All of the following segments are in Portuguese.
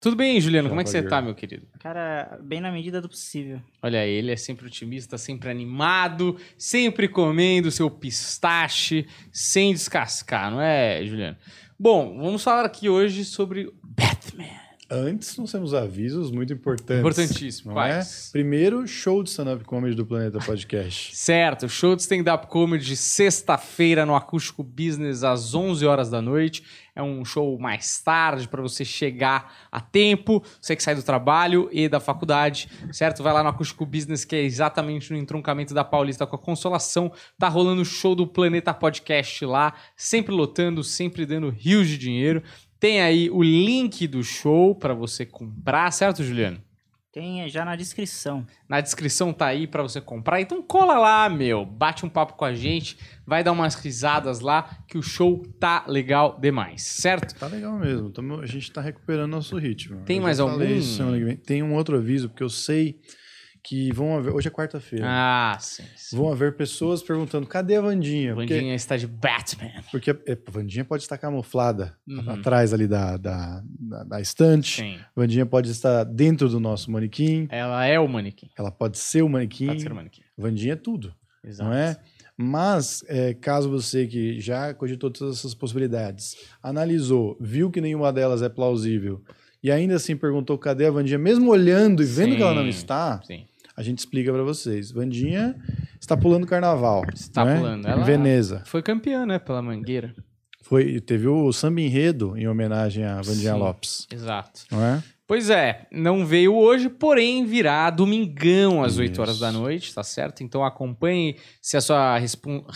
Tudo bem, Juliano? Já Como é que você tá, meu querido? Cara, bem na medida do possível. Olha, ele é sempre otimista, sempre animado, sempre comendo seu pistache sem descascar, não é, Juliano? Bom, vamos falar aqui hoje sobre. Antes, nós temos avisos muito importantes. Importantíssimo. Quais? é? Primeiro, show de stand-up comedy do Planeta Podcast. Certo, show de stand-up comedy sexta-feira no Acústico Business às 11 horas da noite. É um show mais tarde para você chegar a tempo, você que sai do trabalho e da faculdade, certo? Vai lá no Acústico Business, que é exatamente no entroncamento da Paulista com a Consolação. Tá rolando o show do Planeta Podcast lá, sempre lotando, sempre dando rios de dinheiro. Tem aí o link do show para você comprar, certo, Juliano? Tem já na descrição. Na descrição tá aí pra você comprar. Então cola lá, meu. Bate um papo com a gente. Vai dar umas risadas lá, que o show tá legal demais, certo? Tá legal mesmo. tamo- a gente tá recuperando nosso ritmo. Tem Eu mais algum? isso. Tem um outro aviso, porque eu sei que vão haver. Hoje é quarta-feira. Ah, sim. sim. Vão haver pessoas perguntando: cadê a Vandinha? Porque- Vandinha está de Batman. Porque, é, a Vandinha pode estar camuflada Uhum. atrás ali da, da, da, da estante. Sim. Vandinha pode estar dentro do nosso manequim. Ela é o manequim. Ela pode ser o manequim. Pode ser o manequim. Vandinha é tudo, Exato. não é? Mas, é, caso você que já cogitou todas essas possibilidades, analisou, viu que nenhuma delas é plausível e ainda assim perguntou cadê a Vandinha, mesmo olhando e vendo que ela não Sim. está, Sim. A gente explica pra vocês. Vandinha está pulando carnaval. Está não é? pulando. Em Ela- Veneza. Foi campeã, né? Pela Mangueira. Foi, teve o samba enredo em homenagem a Vandinha Sim. Lopes, Exato. não é? Pois é, não veio hoje, porém virá domingão às 8 horas Isso. da noite, tá certo? Então acompanhe se a sua,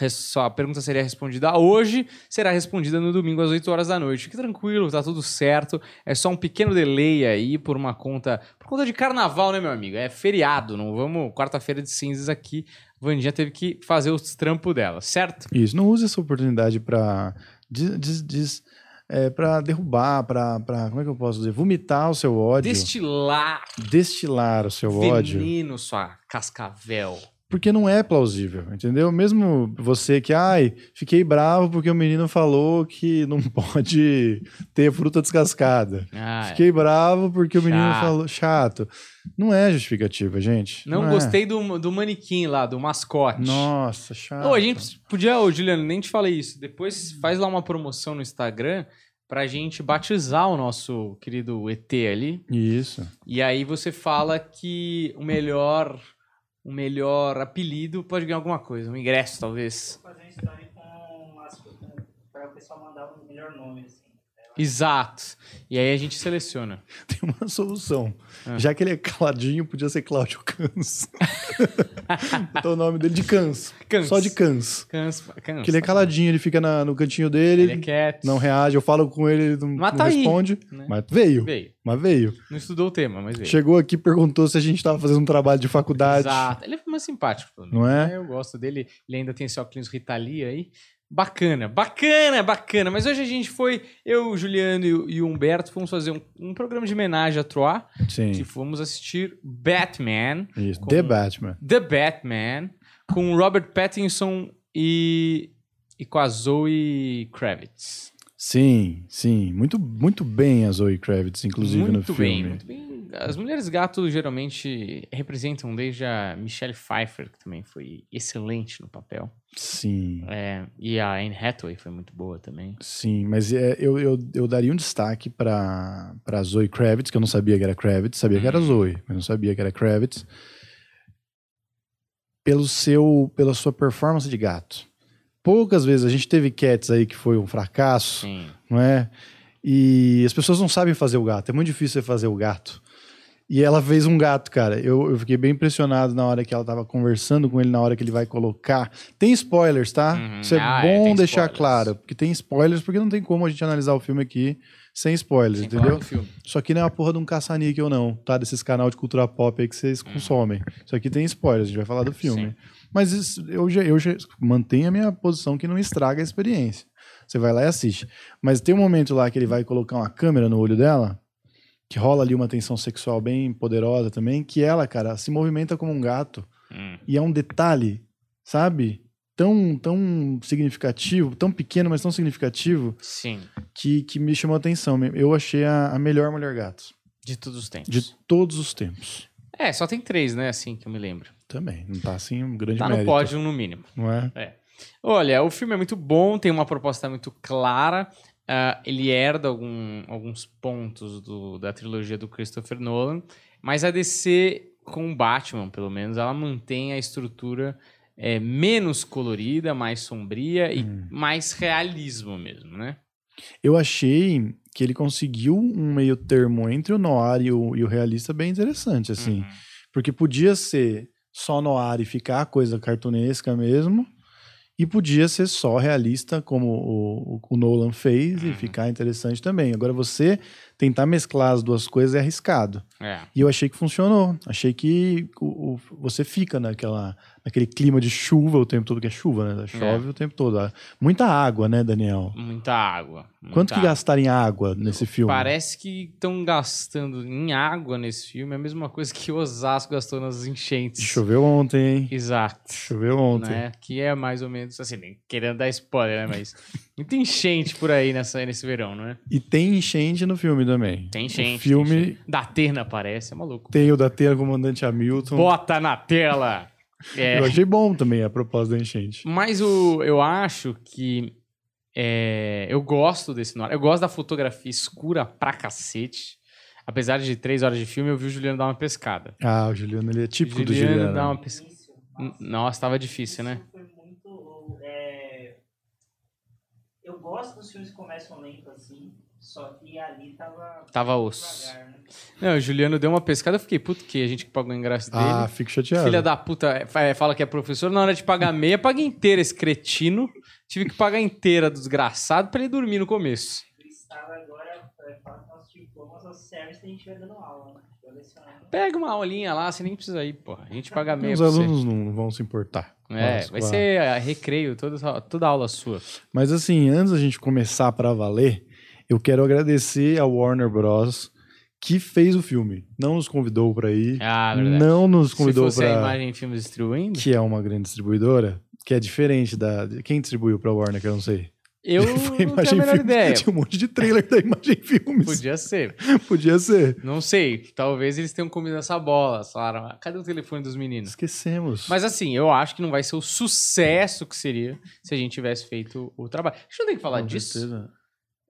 sua pergunta seria respondida hoje, será respondida no domingo às 8 horas da noite. Fique tranquilo, tá tudo certo. É só um pequeno delay aí por uma conta. Por conta de carnaval, né, meu amigo? É feriado, não vamos. Quarta-feira de cinzas aqui. Vandinha teve que fazer os trampos dela, certo? Isso, não use essa oportunidade para é, para derrubar, para como é que eu posso dizer, vomitar o seu ódio, Destilar. Destilar o seu ódio, veneno, sua cascavel. Porque não é plausível, entendeu? Mesmo você que, ai, fiquei bravo porque o menino falou que não pode ter fruta descascada. Ah, é. Fiquei bravo porque o menino Chato. falou chato. Não é justificativa, gente. Não, é. gostei do, do manequim lá, do mascote. Nossa, chato. Ô, a gente podia, ô, Juliano, nem te falei isso. Depois faz lá uma promoção no Instagram pra gente batizar o nosso querido ET ali. Isso. E aí você fala que o melhor, o melhor apelido pode ganhar alguma coisa, um ingresso talvez. Vou fazer uma história com as para o pessoal mandar o melhor nome, assim. Exato. E aí a gente seleciona. Tem uma solução. Ah. Já que ele é caladinho, podia ser Cláudio Cans. O nome dele de Cans. Cans. Só de Cans. Cansa. Porque ele é caladinho, ele fica na- no cantinho dele, Ele é quieto. não reage. Eu falo com ele, ele não, tá aí, responde. né? Mas veio. Veio. Mas veio. Não estudou o tema, mas veio. Chegou aqui, perguntou se a gente tava fazendo um trabalho de faculdade. Exato. Ele é mais simpático. Não é? né? Eu gosto dele. Ele ainda tem esse óculos Ritali aí. Bacana, bacana, bacana. Mas hoje a gente foi, eu, o Juliano e o, Humberto, fomos fazer um, um programa de homenagem a Troy, Sim. que fomos assistir Batman, Isso. Com- The Batman. The Batman, com Robert Pattinson e, e com a Zoe Kravitz. Sim, sim. Muito, muito bem a Zoe Kravitz, inclusive, no muito filme. bem, muito bem. As mulheres gato geralmente representam desde a Michelle Pfeiffer, que também foi excelente no papel. Sim. É, e a Anne Hathaway foi muito boa também. Sim, mas é, eu, eu, eu daria um destaque para para Zoe Kravitz, que eu não sabia que era Kravitz, sabia que era Hum. Zoe, mas não sabia que era Kravitz. Pelo seu, pela sua performance de gato. Poucas vezes a gente teve Cats aí que foi um fracasso, Sim. não é? E as pessoas não sabem fazer o gato, é muito difícil você fazer o gato. E ela fez um gato, cara. Eu, eu fiquei bem impressionado na hora que ela tava conversando com ele, na hora que ele vai colocar. Tem spoilers, tá? Uhum. Isso é Ah, é, bom tem deixar spoilers. claro. Porque tem spoilers, porque não tem como a gente analisar o filme aqui sem spoilers, Sem entendeu? filme. Isso aqui não é uma porra de um caça-níquel, não, tá? Desses canal de cultura pop aí que vocês consomem. Isso aqui tem spoilers, a gente vai falar do filme. Uhum. Sim. Mas isso- eu, já, eu já mantenho a minha posição que não estraga a experiência. Você vai lá e assiste. Mas tem um momento lá que ele vai colocar uma câmera no olho dela, que rola ali uma tensão sexual bem poderosa também, que ela, cara, se movimenta como um gato. Hum. E é um detalhe, sabe? Tão, tão significativo, tão pequeno, mas tão significativo, Sim. que, que me chamou a atenção. Eu achei a, a melhor Mulher Gato. De todos os tempos. de todos os tempos. É, só tem três, né? Assim que eu me lembro. Também. Não tá assim um grande Tá no mérito. pódio, no mínimo. Não é? Olha, o filme é muito bom, tem uma proposta muito clara. ah, ele herda algum- alguns pontos do- da trilogia do Christopher Nolan, mas a DC, com o Batman, pelo menos, ela mantém a estrutura é, menos colorida, mais sombria e Hum. mais realismo mesmo, né? Eu achei que ele conseguiu um meio termo entre o noir e o, e o realista bem interessante, assim. Uhum. Porque podia ser só noir e ficar coisa cartunesca mesmo, e podia ser só realista, como o, o- Nolan fez, e Uhum. ficar interessante também. Agora, você tentar mesclar as duas coisas é arriscado. É. E eu achei que funcionou. Achei que o, o- você fica naquela, naquele clima de chuva o tempo todo, que é chuva, né? Chove o tempo todo. Muita água, né, Daniel? Muita água. muita Quanto que água. gastaram em água nesse filme? Parece que estão gastando em água nesse filme a mesma coisa que Osasco gastou nas enchentes. Choveu ontem, hein? Exato. Choveu ontem. Né? Que é mais ou menos assim, nem querendo dar spoiler, né? Mas muita enchente por aí nessa, nesse verão, não é? E tem enchente no filme também. Tem enchente. O filme tem enchente. Da Terna aparece, é maluco. tem o da Teia Comandante Hamilton. Bota na tela! É. Eu achei bom também a proposta da enchente. Mas o, eu acho que. é, eu gosto desse noir. Eu gosto da fotografia escura pra cacete. Apesar de três horas de filme, eu vi o Juliano dar uma pescada. Ah, o Juliano, ele é típico do Juliano Juliano. dá uma pescada. Início, nossa, Nossa, tava difícil, né? Foi muito. é, Eu gosto dos filmes que começam lento assim, só que ali tava. Tava osso. devagar, né? Não, o Juliano deu uma pescada, eu fiquei, puto que a gente que pagou o ingresso dele. Ah, fico chateado. Filha da puta, é, é, fala que é professor, na hora de pagar meia, paga inteira esse cretino. Tive que pagar inteira do desgraçado pra ele dormir no começo. Agora é, fala que nossos diplomas, os service a gente vai dando aula, né? Pega uma aulinha lá, você nem precisa ir, porra. A gente paga meia Os pra você. alunos não vão se importar. É, Nossa, vai claro. ser ah, recreio, toda, toda aula sua. Mas assim, antes da gente começar pra valer, eu quero agradecer a Warner Bros. que fez o filme. Não nos convidou pra ir. Ah, verdade. não nos Se convidou fosse a pra. imagem em filmes distribuindo, Que é uma grande distribuidora. Que é diferente da. Quem distribuiu pra Warner, que eu não sei. eu Foi não tenho a menor Filmes. ideia. Tinha um monte de trailer da Imagem Filmes. Podia ser. Podia ser. Não sei. Talvez eles tenham comido essa bola. Falaram, "Ah, cadê o telefone dos meninos? Esquecemos. Mas assim, eu acho que não vai ser o sucesso que seria se a gente tivesse feito o trabalho. A gente não tem que falar Com disso? certeza.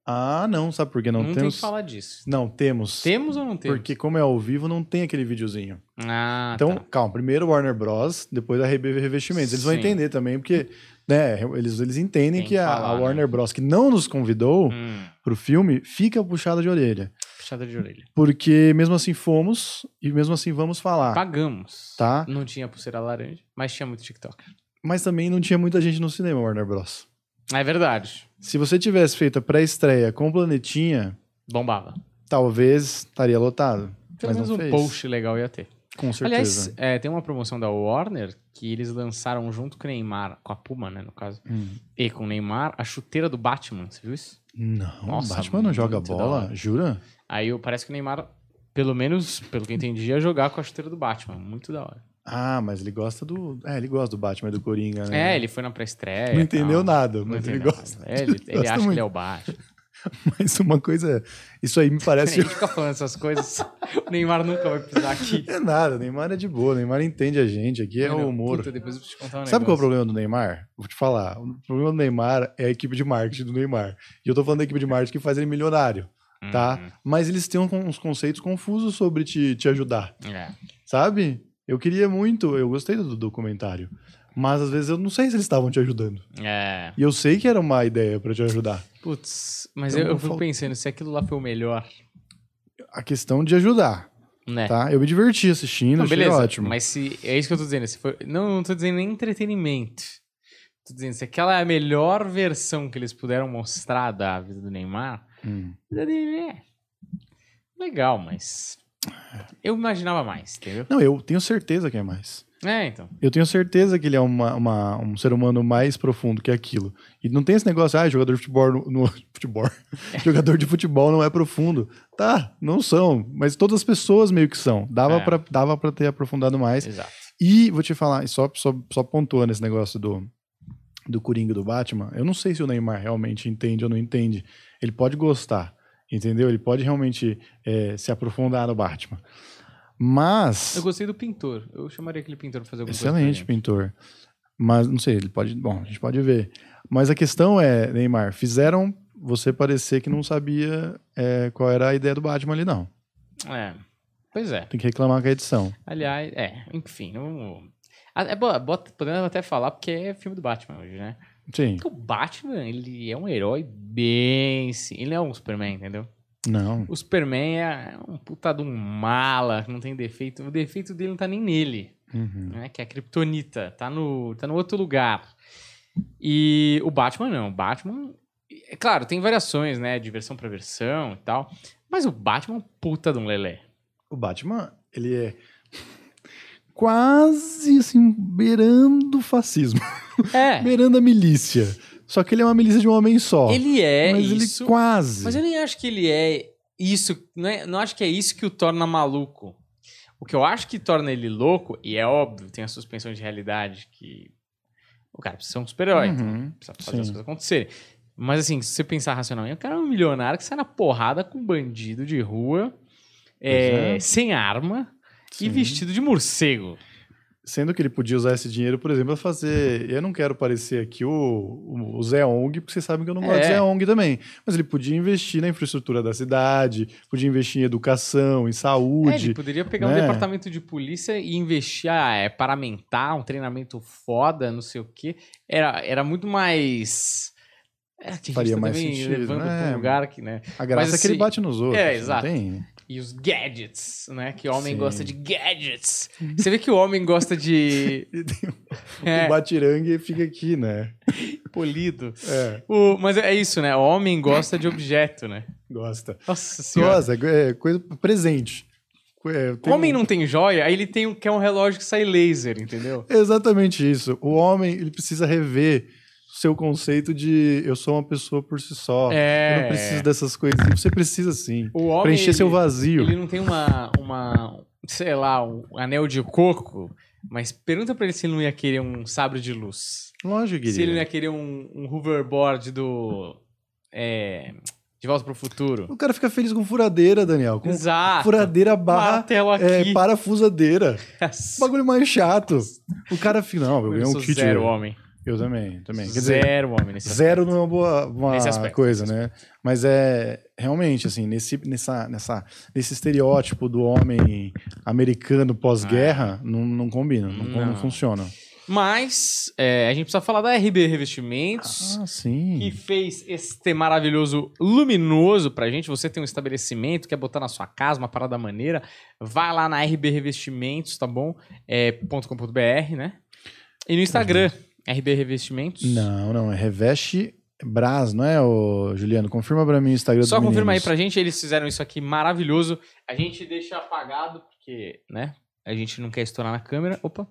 Ah, não, sabe por que não, Não, tem temos? que falar disso. Não, temos. Temos ou não temos? Porque como é ao vivo, não tem aquele videozinho. Ah, Então, tá. calma, primeiro Warner Bros, depois a RB Revestimentos. Eles vão Sim. entender também, porque né, eles, eles entendem Tem que a, falar, a né? Warner Bros, que não nos convidou Hum, pro filme, fica puxada de orelha. puxada de orelha. Porque mesmo assim fomos e mesmo assim vamos falar. Pagamos. Tá. Não tinha pulseira laranja, mas tinha muito TikTok. Mas também não tinha muita gente no cinema, Warner Bros. É verdade. Se você tivesse feito a pré-estreia com o Planetinha, Bombava. talvez estaria lotado. Pelo mas menos um fez. post legal ia ter. Com certeza. Aliás, é, tem uma promoção da Warner que eles lançaram junto com o Neymar, com a Puma, né, no caso, Hum. e com o Neymar, a chuteira do Batman. Você viu isso? Não, Nossa, Batman não joga bola, jura? Aí eu- parece que o Neymar, pelo menos, pelo que eu entendi, ia jogar com a chuteira do Batman. Muito da hora. Ah, mas ele gosta do. É, ele gosta do Batman do Coringa, né? É, ele foi na pré-estreia. Não entendeu tal. nada, Não mas ele entendeu gosta. nada. É, ele, ele gosta acha que muito. ele é o Batman. Mas uma coisa. Isso aí me A parece. gente fica falando essas coisas. O Neymar nunca vai pisar aqui. é nada, Neymar é de boa, Neymar entende a gente, aqui é Mano, o humor. Puta, depois eu preciso te contar um Sabe qual é o negócio. problema do Neymar? Vou te falar. O problema do Neymar é a equipe de marketing do Neymar. E eu tô falando da equipe de marketing que faz ele milionário, tá? Hum, Mas eles têm uns conceitos confusos sobre te, te ajudar, é. sabe? Eu queria muito, eu gostei do documentário. Mas às vezes eu não sei se eles estavam te ajudando. É. E eu sei que era uma ideia pra te ajudar. Putz, mas Então, eu, eu fico fal- pensando, se aquilo lá foi o melhor, A questão de ajudar, né? tá? Eu me diverti assistindo, Não, achei beleza, ótimo. mas se é isso que eu tô dizendo, se foi, não, não tô dizendo nem entretenimento. Tô dizendo, se aquela é a melhor versão que eles puderam mostrar da vida do Neymar, Hum. é legal, mas eu imaginava mais, entendeu? Não, eu tenho certeza que é mais. É, então. Eu tenho certeza que ele é uma, uma- um ser humano mais profundo que aquilo. E não tem esse negócio, ah, jogador de futebol no, no- futebol. jogador de futebol não é profundo. Tá, não são, mas todas as pessoas meio que são. Dava É. pra dava para ter aprofundado mais. Exato. E vou te falar, só só, só pontuando esse negócio do do Coringa e do Batman, eu não sei se o Neymar realmente entende ou não entende. Ele pode gostar. Entendeu? Ele pode realmente é, se aprofundar no Batman. Mas. Eu gostei do pintor. Eu chamaria aquele pintor pra fazer alguma coisa. Excelente pintor. Mas não sei, ele pode. Bom, a gente pode ver. Mas a questão é, Neymar, fizeram você parecer que não sabia é, qual era a ideia do Batman ali, não. É. Pois é. Tem que reclamar com a edição. Aliás, é, enfim, não. Ah, É, bota, podemos até falar porque é filme do Batman hoje, né? Sim. Porque o Batman, ele é um herói bem. sim- Ele não é um Superman, entendeu? Não. O Superman é um puta de um mala, que não tem defeito. O defeito dele não tá nem nele, Uhum. né? Que é a Kryptonita. Tá no, tá no outro lugar. E o Batman não. O Batman. É claro, tem variações, né? De versão pra versão e tal. Mas o Batman é um puta de um lelé. O Batman, ele é quase assim, beirando o fascismo, É. beirando a milícia. Só que ele é uma milícia de um homem só. Ele é mas isso. ele quase. Mas eu nem acho que ele é isso. Não, é, não acho que é isso que o torna maluco. O que eu acho que torna ele louco, e é óbvio, tem a suspensão de realidade que. O cara precisa ser um super-herói, então Uhum, precisa fazer as sim. coisas acontecerem. Mas assim, se você pensar racionalmente, o cara é um milionário que sai na porrada com um bandido de rua, é, é. sem arma e Sim. vestido de morcego. Sendo que ele podia usar esse dinheiro, por exemplo, pra fazer. Eu não quero parecer aqui o, o, Zé Ong, porque vocês sabem que eu não gosto É. de Zé Ong também. Mas ele podia investir na infraestrutura da cidade, podia investir em educação, em É, saúde. ele poderia pegar um né? departamento de polícia e investir, ah, é, paramentar, um treinamento foda, não sei o quê. Era, era muito mais. É, que a Faria mais sentido, levando né? um lugar que, né? A graça Mas, é que ele assim, bate nos outros. é, exato. tem? E os gadgets, né? Que homem Sim. gosta de gadgets. Você vê que o homem gosta de. É, O batirangue fica aqui, né? polido. É, O, mas é isso, né? O homem gosta de objeto, né? gosta. Nossa senhora. Gosta, é coisa presente. É, O homem um- não tem joia, aí ele tem quer um relógio que sai laser, entendeu? Exatamente isso. O homem, ele precisa rever o seu conceito de eu sou uma pessoa por si só. É. Eu não preciso dessas coisas. Você precisa sim. O homem. Preencher seu ele- vazio. Ele não tem uma, uma, sei lá, um anel de coco, mas pergunta pra ele se ele não ia querer um sabre de luz. Lógico que Se ele não ia querer um, um hoverboard do. É, de Volta pro Futuro. O cara fica feliz com furadeira, Daniel. Com Exato. furadeira barra é, parafusadeira. Bagulho mais chato. O cara fica, não, eu ganhei um kit. zero homem. Eu também, também. Quer dizer, Zero homem nesse Zero não é uma boa uma aspecto, coisa, né? Mas é realmente assim, nesse, nessa, nessa, nesse estereótipo do homem americano pós-guerra, não, não combina, não, não. Ah. Não. funciona. Mas é, a gente precisa falar da RB Revestimentos. Ah, sim. que fez este maravilhoso luminoso pra gente. Você tem um estabelecimento, quer botar na sua casa uma parada maneira, vai lá na RB Revestimentos, tá bom? É .com.br, né? E no Instagram, RB Revestimentos. Não, não, é Reveste Brás, não é, ô, Juliano? Confirma pra mim o Instagram Só confirma aí meninos. pra gente, eles fizeram isso aqui maravilhoso. A gente deixa apagado, porque, né? A gente não quer estourar na câmera. Opa.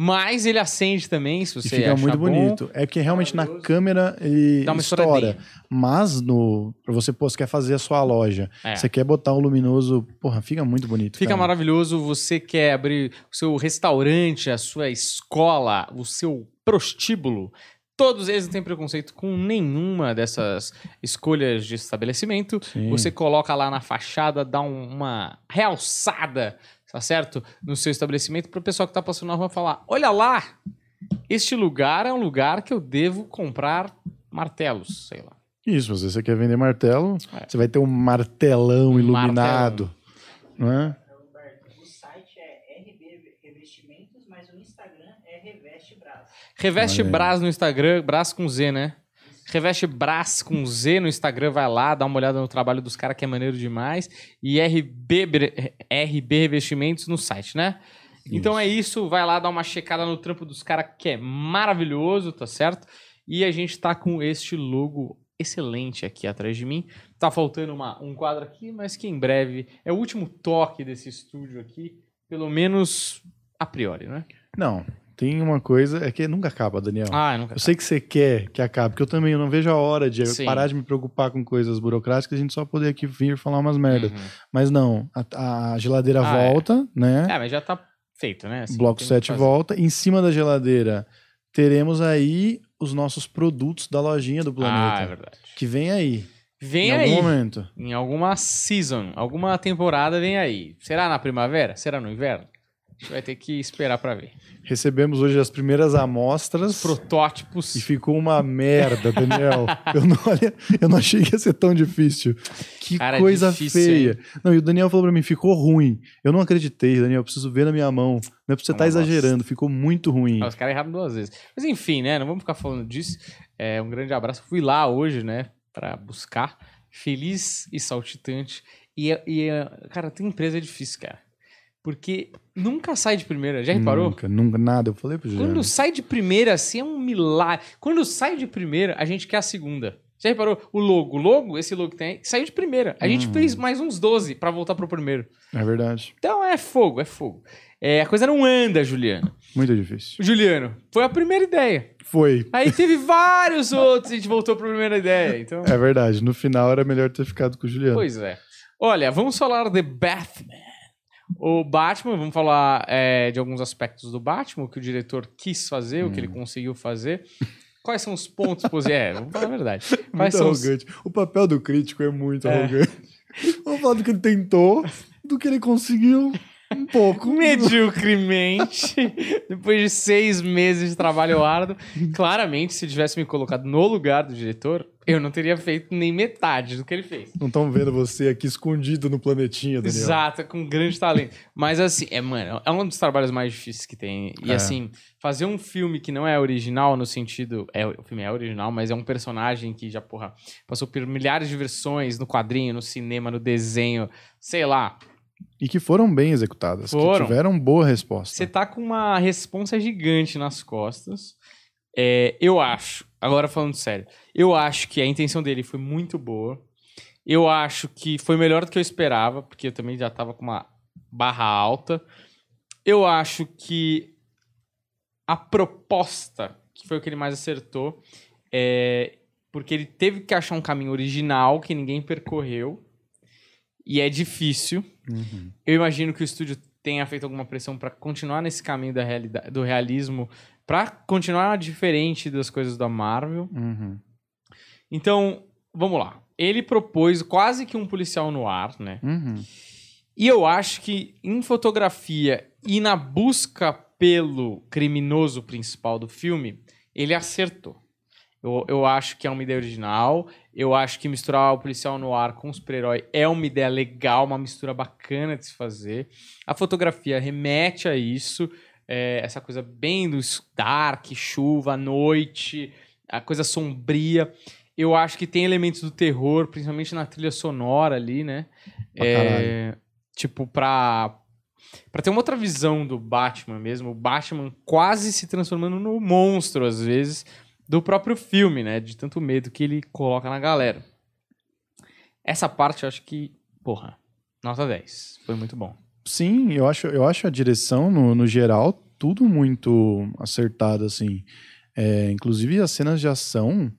Mas ele acende também, se E você fica achar muito bom. bonito. É que realmente na câmera ele Dá uma estoura. Mas no. Pra você, pô, você quer fazer a sua loja. É. Você quer botar um luminoso. Porra, fica muito bonito. Fica cara. maravilhoso. Você quer abrir o seu restaurante, a sua escola, o seu prostíbulo. Todos eles não têm preconceito com nenhuma dessas escolhas de estabelecimento. Sim. Você coloca lá na fachada, dá um- uma realçada, tá certo? No seu estabelecimento para o pessoal que tá passando na rua falar: olha lá, este lugar é um lugar que eu devo comprar martelos, sei lá. Isso, se você quer vender martelo, É. você vai ter um martelão iluminado. Não é? Roberto, o site é RB Revestimentos, mas o Instagram é Reveste Brás. Reveste Olha. Brás no Instagram, Brás com Z, né? Reveste Brás com Z no Instagram, vai lá, dá uma olhada no trabalho dos caras que é maneiro demais. E RB, RB Revestimentos no site, né? Então é isso, vai lá dar uma checada no trampo dos caras que é maravilhoso, tá certo? E a gente tá com este logo excelente aqui atrás de mim. Tá faltando uma, um quadro aqui, mas que em breve é o último toque desse estúdio aqui, pelo menos a priori, né? Não, tem uma coisa, é que nunca acaba, Daniel. Ah, nunca Eu sei que você quer que acabe, porque eu também eu não vejo a hora de Sim. parar de me preocupar com coisas burocráticas, a gente só poder aqui vir falar umas merdas. Uhum. Mas não, a, a geladeira Ah, é. volta, né? É, mas já tá feito, né? Assim, Bloco tem o que 7 fazer. volta. Em cima da geladeira, teremos aí os nossos produtos da lojinha do Ah, planeta. é verdade. que vem aí. Vem em aí. algum momento. Em alguma season, alguma temporada vem aí. Será na primavera? Será no inverno? A gente vai ter que esperar pra ver. Recebemos hoje as primeiras amostras. Protótipos. E ficou uma merda, Daniel. eu, não, eu não achei que ia ser tão difícil. Que Cara, é coisa difícil, feia. Não, e o Daniel falou pra mim, ficou ruim. Eu não acreditei, Daniel. Eu preciso ver na minha mão. Não é pra você estar tá exagerando. Ficou muito ruim. Ah, os caras erraram duas vezes. Mas enfim, né? Não vamos ficar falando disso. É, um grande abraço. Fui lá hoje, né? Pra buscar. Feliz e saltitante. E, e cara, tem empresa é difícil, cara. Porque nunca sai de primeira. Já reparou? Nunca, nunca, nada. Eu falei pro Juliano. Quando sai de primeira, assim, é um milagre. Quando sai de primeira, a gente quer a segunda. Já reparou? O logo, o logo, esse logo que tem, saiu de primeira. A gente Uhum. fez mais uns 12 pra voltar pro primeiro. É verdade. Então é fogo, é fogo. É, a coisa não anda, Juliano. Muito difícil. Juliano, foi a primeira ideia. Foi. Aí teve vários outros e a gente voltou pra primeira ideia. Então, É verdade. No final era melhor ter ficado com o Juliano. pois é. Olha, vamos falar de Batman. O Batman, vamos falar é, de alguns aspectos do Batman, o que o diretor quis fazer, o que Hum. ele conseguiu fazer. Quais são os pontos positivos? É, vamos falar a verdade. Quais Muito são os... arrogante. O papel do crítico é muito É. arrogante. Vamos falar do que ele tentou, do que ele conseguiu. Um pouco. Mediocremente, depois de seis meses de trabalho árduo, claramente, se tivesse me colocado no lugar do diretor, eu não teria feito nem metade do que ele fez. Não estão vendo você aqui escondido no planetinha, Daniel. Exato, com grande talento. Mas assim, é, mano, é um dos trabalhos mais difíceis que tem. E É. assim, fazer um filme que não é original no sentido. É, o filme é original, mas é um personagem que já, porra, passou por milhares de versões no quadrinho, no cinema, no desenho, sei lá. E que foram bem executadas. Foram. Que tiveram boa resposta. Você tá com uma responsa gigante nas costas. É, eu acho, agora falando sério, eu acho que a intenção dele foi muito boa. Eu acho que foi melhor do que eu esperava, porque eu também já tava com uma barra alta. Eu acho que a proposta, que foi o que ele mais acertou, é porque ele teve que achar um caminho original que ninguém percorreu. E é difícil. Uhum. Eu imagino que o estúdio tenha feito alguma pressão para continuar nesse caminho da realidade, do realismo, para continuar diferente das coisas da Marvel. Uhum. Então, vamos lá. Ele propôs quase que um policial no ar, né? Uhum. E eu acho que em fotografia e na busca pelo criminoso principal do filme, ele acertou. Eu, eu acho que é uma ideia original. Eu acho que misturar o policial no ar com o super-herói é uma ideia legal, uma mistura bacana de se fazer. A fotografia remete a isso. é, essa coisa bem do dark, chuva, noite, a coisa sombria. Eu acho que tem elementos do terror, principalmente na trilha sonora ali, né? Pra É, tipo, pra, pra ter uma outra visão do Batman mesmo, o Batman quase se transformando no monstro, às vezes, do próprio filme, né? De tanto medo que ele coloca na galera. Essa parte eu acho que, porra, nota 10. Foi muito bom. Sim, eu acho, eu acho a direção, no, no geral, tudo muito acertado, assim. É, inclusive as cenas de ação,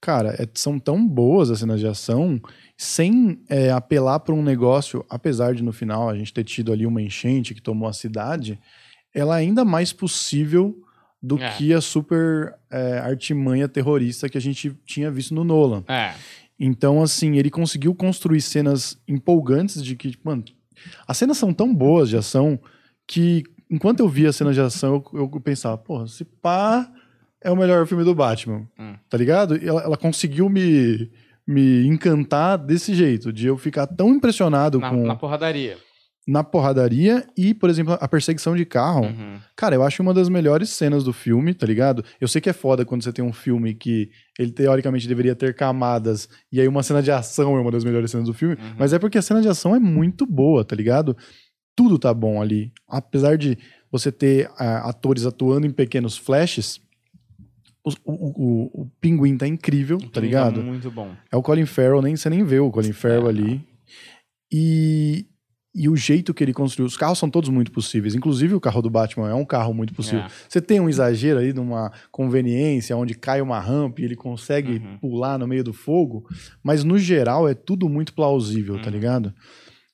cara, é- são tão boas as cenas de ação, sem é, apelar para um negócio, apesar de no final a gente ter tido ali uma enchente que tomou a cidade, ela é ainda mais possível do É. que a super é, artimanha terrorista que a gente tinha visto no Nolan. É. Então, assim, ele conseguiu construir cenas empolgantes de que, mano, as cenas são tão boas de ação que enquanto eu via a cena de ação, eu, eu pensava, porra, se pá é o melhor filme do Batman, Hum. tá ligado? E ela, ela conseguiu me, me encantar desse jeito, de eu ficar tão impressionado Na, com na porradaria. Na porradaria e, por exemplo, a perseguição de carro. Uhum. Cara, eu acho uma das melhores cenas do filme, tá ligado? Eu sei que é foda quando você tem um filme que ele teoricamente deveria ter camadas e aí uma cena de ação é uma das melhores cenas do filme, Uhum. mas é porque a cena de ação é muito boa, tá ligado? Tudo tá bom ali. Apesar de você ter ah, atores atuando em pequenos flashes, o, o, o, o pinguim tá incrível, tá Também ligado? Muito bom. É o Colin Farrell, nem, você nem vê o Colin Farrell É, ali. E, e o jeito que ele construiu. Os carros são todos muito possíveis. Inclusive o carro do Batman é um carro muito possível. É. Você tem um exagero aí de uma conveniência onde cai uma rampa e ele consegue Uhum. pular no meio do fogo, mas no geral é tudo muito plausível, tá Uhum. ligado?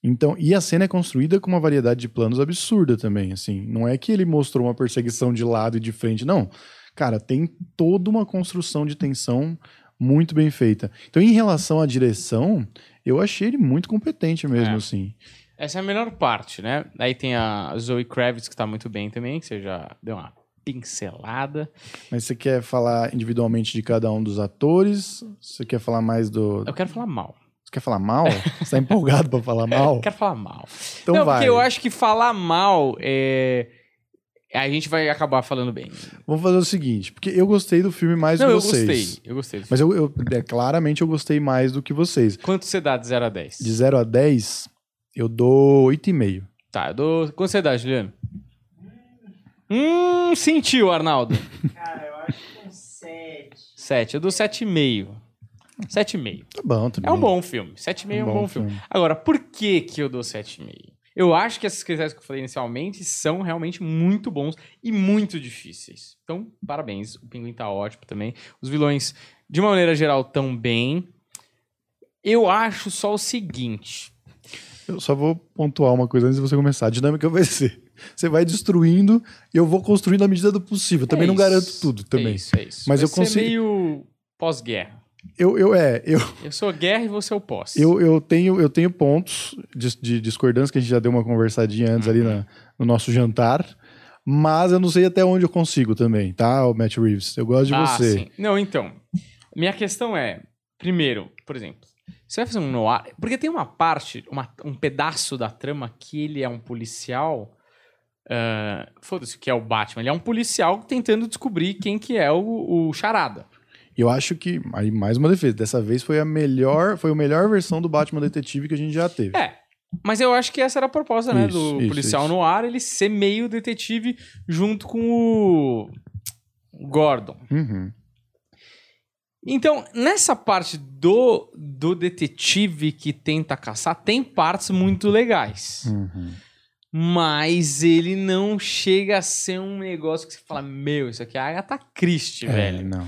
Então, e a cena é construída com uma variedade de planos absurda também, assim. Não é que ele mostrou uma perseguição de lado e de frente, não. Cara, tem toda uma construção de tensão muito bem feita. Então, em relação à direção, eu achei ele muito competente mesmo, É. assim. Essa é a melhor parte, né? Aí tem a Zoe Kravitz, que tá muito bem também, que você já deu uma pincelada. Mas você quer falar individualmente de cada um dos atores? Você quer falar mais do. Eu quero falar mal. Você quer falar mal? Você tá empolgado pra falar mal? Eu quero falar mal. Então não, vai. porque eu acho que falar mal é. A gente vai acabar falando bem. Vamos fazer o seguinte, porque eu gostei do filme mais não, do eu que vocês. gostei. Eu gostei. Mas eu, eu- é, claramente eu gostei mais do que vocês. Quanto você dá de 0 a 10? De 0 a 10, eu dou 8,5. Tá, eu dou. Quanto você dá, Juliano? Hum, sentiu, Arnaldo. Cara, eu acho que um 7. 7. Eu dou 7,5. 7,5. Tá bom, também. É um bom filme. 7,5 é um bom filme. filme. Agora, por que que eu dou 7,5? Eu acho que esses critérios que eu falei inicialmente são realmente muito bons e muito difíceis. Então, parabéns. O Pinguim tá ótimo também. Os vilões, de uma maneira geral, tão bem. Eu acho só o seguinte. Eu só vou pontuar uma coisa antes de você começar. A dinâmica vai ser: você vai destruindo e eu vou construindo à medida do possível. Também É não isso. garanto tudo É também. isso, é isso. Mas Vai eu ser consigo- meio pós-guerra. Eu, eu, é, eu, Eu sou guerra e você é o pós. eu, eu, tenho, eu tenho pontos de, de discordância que a gente já deu uma conversadinha antes ali Uhum. na- no nosso jantar. Mas eu não sei até onde eu consigo também, tá, o Matt Reeves? Eu gosto de ah, você. sim. Não, então. Minha questão é, primeiro, por exemplo, você vai fazer um noir, porque tem uma parte, uma- um pedaço da trama que ele é um policial, ah, foda-se o que é o Batman, ele é um policial tentando descobrir quem que é o, o charada. Eu acho que, aí mais uma defesa, dessa vez foi a melhor, foi a melhor versão do Batman Detetive que a gente já teve. É, mas eu acho que essa era a proposta, né, Isso, do isso, policial isso. no ar, ele ser meio detetive junto com o Gordon. Uhum. Então, nessa parte do, do detetive que tenta caçar, tem partes muito legais. Uhum. Mas ele não chega a ser um negócio que você fala, meu, isso aqui é a Agatha Christie, É, velho. não.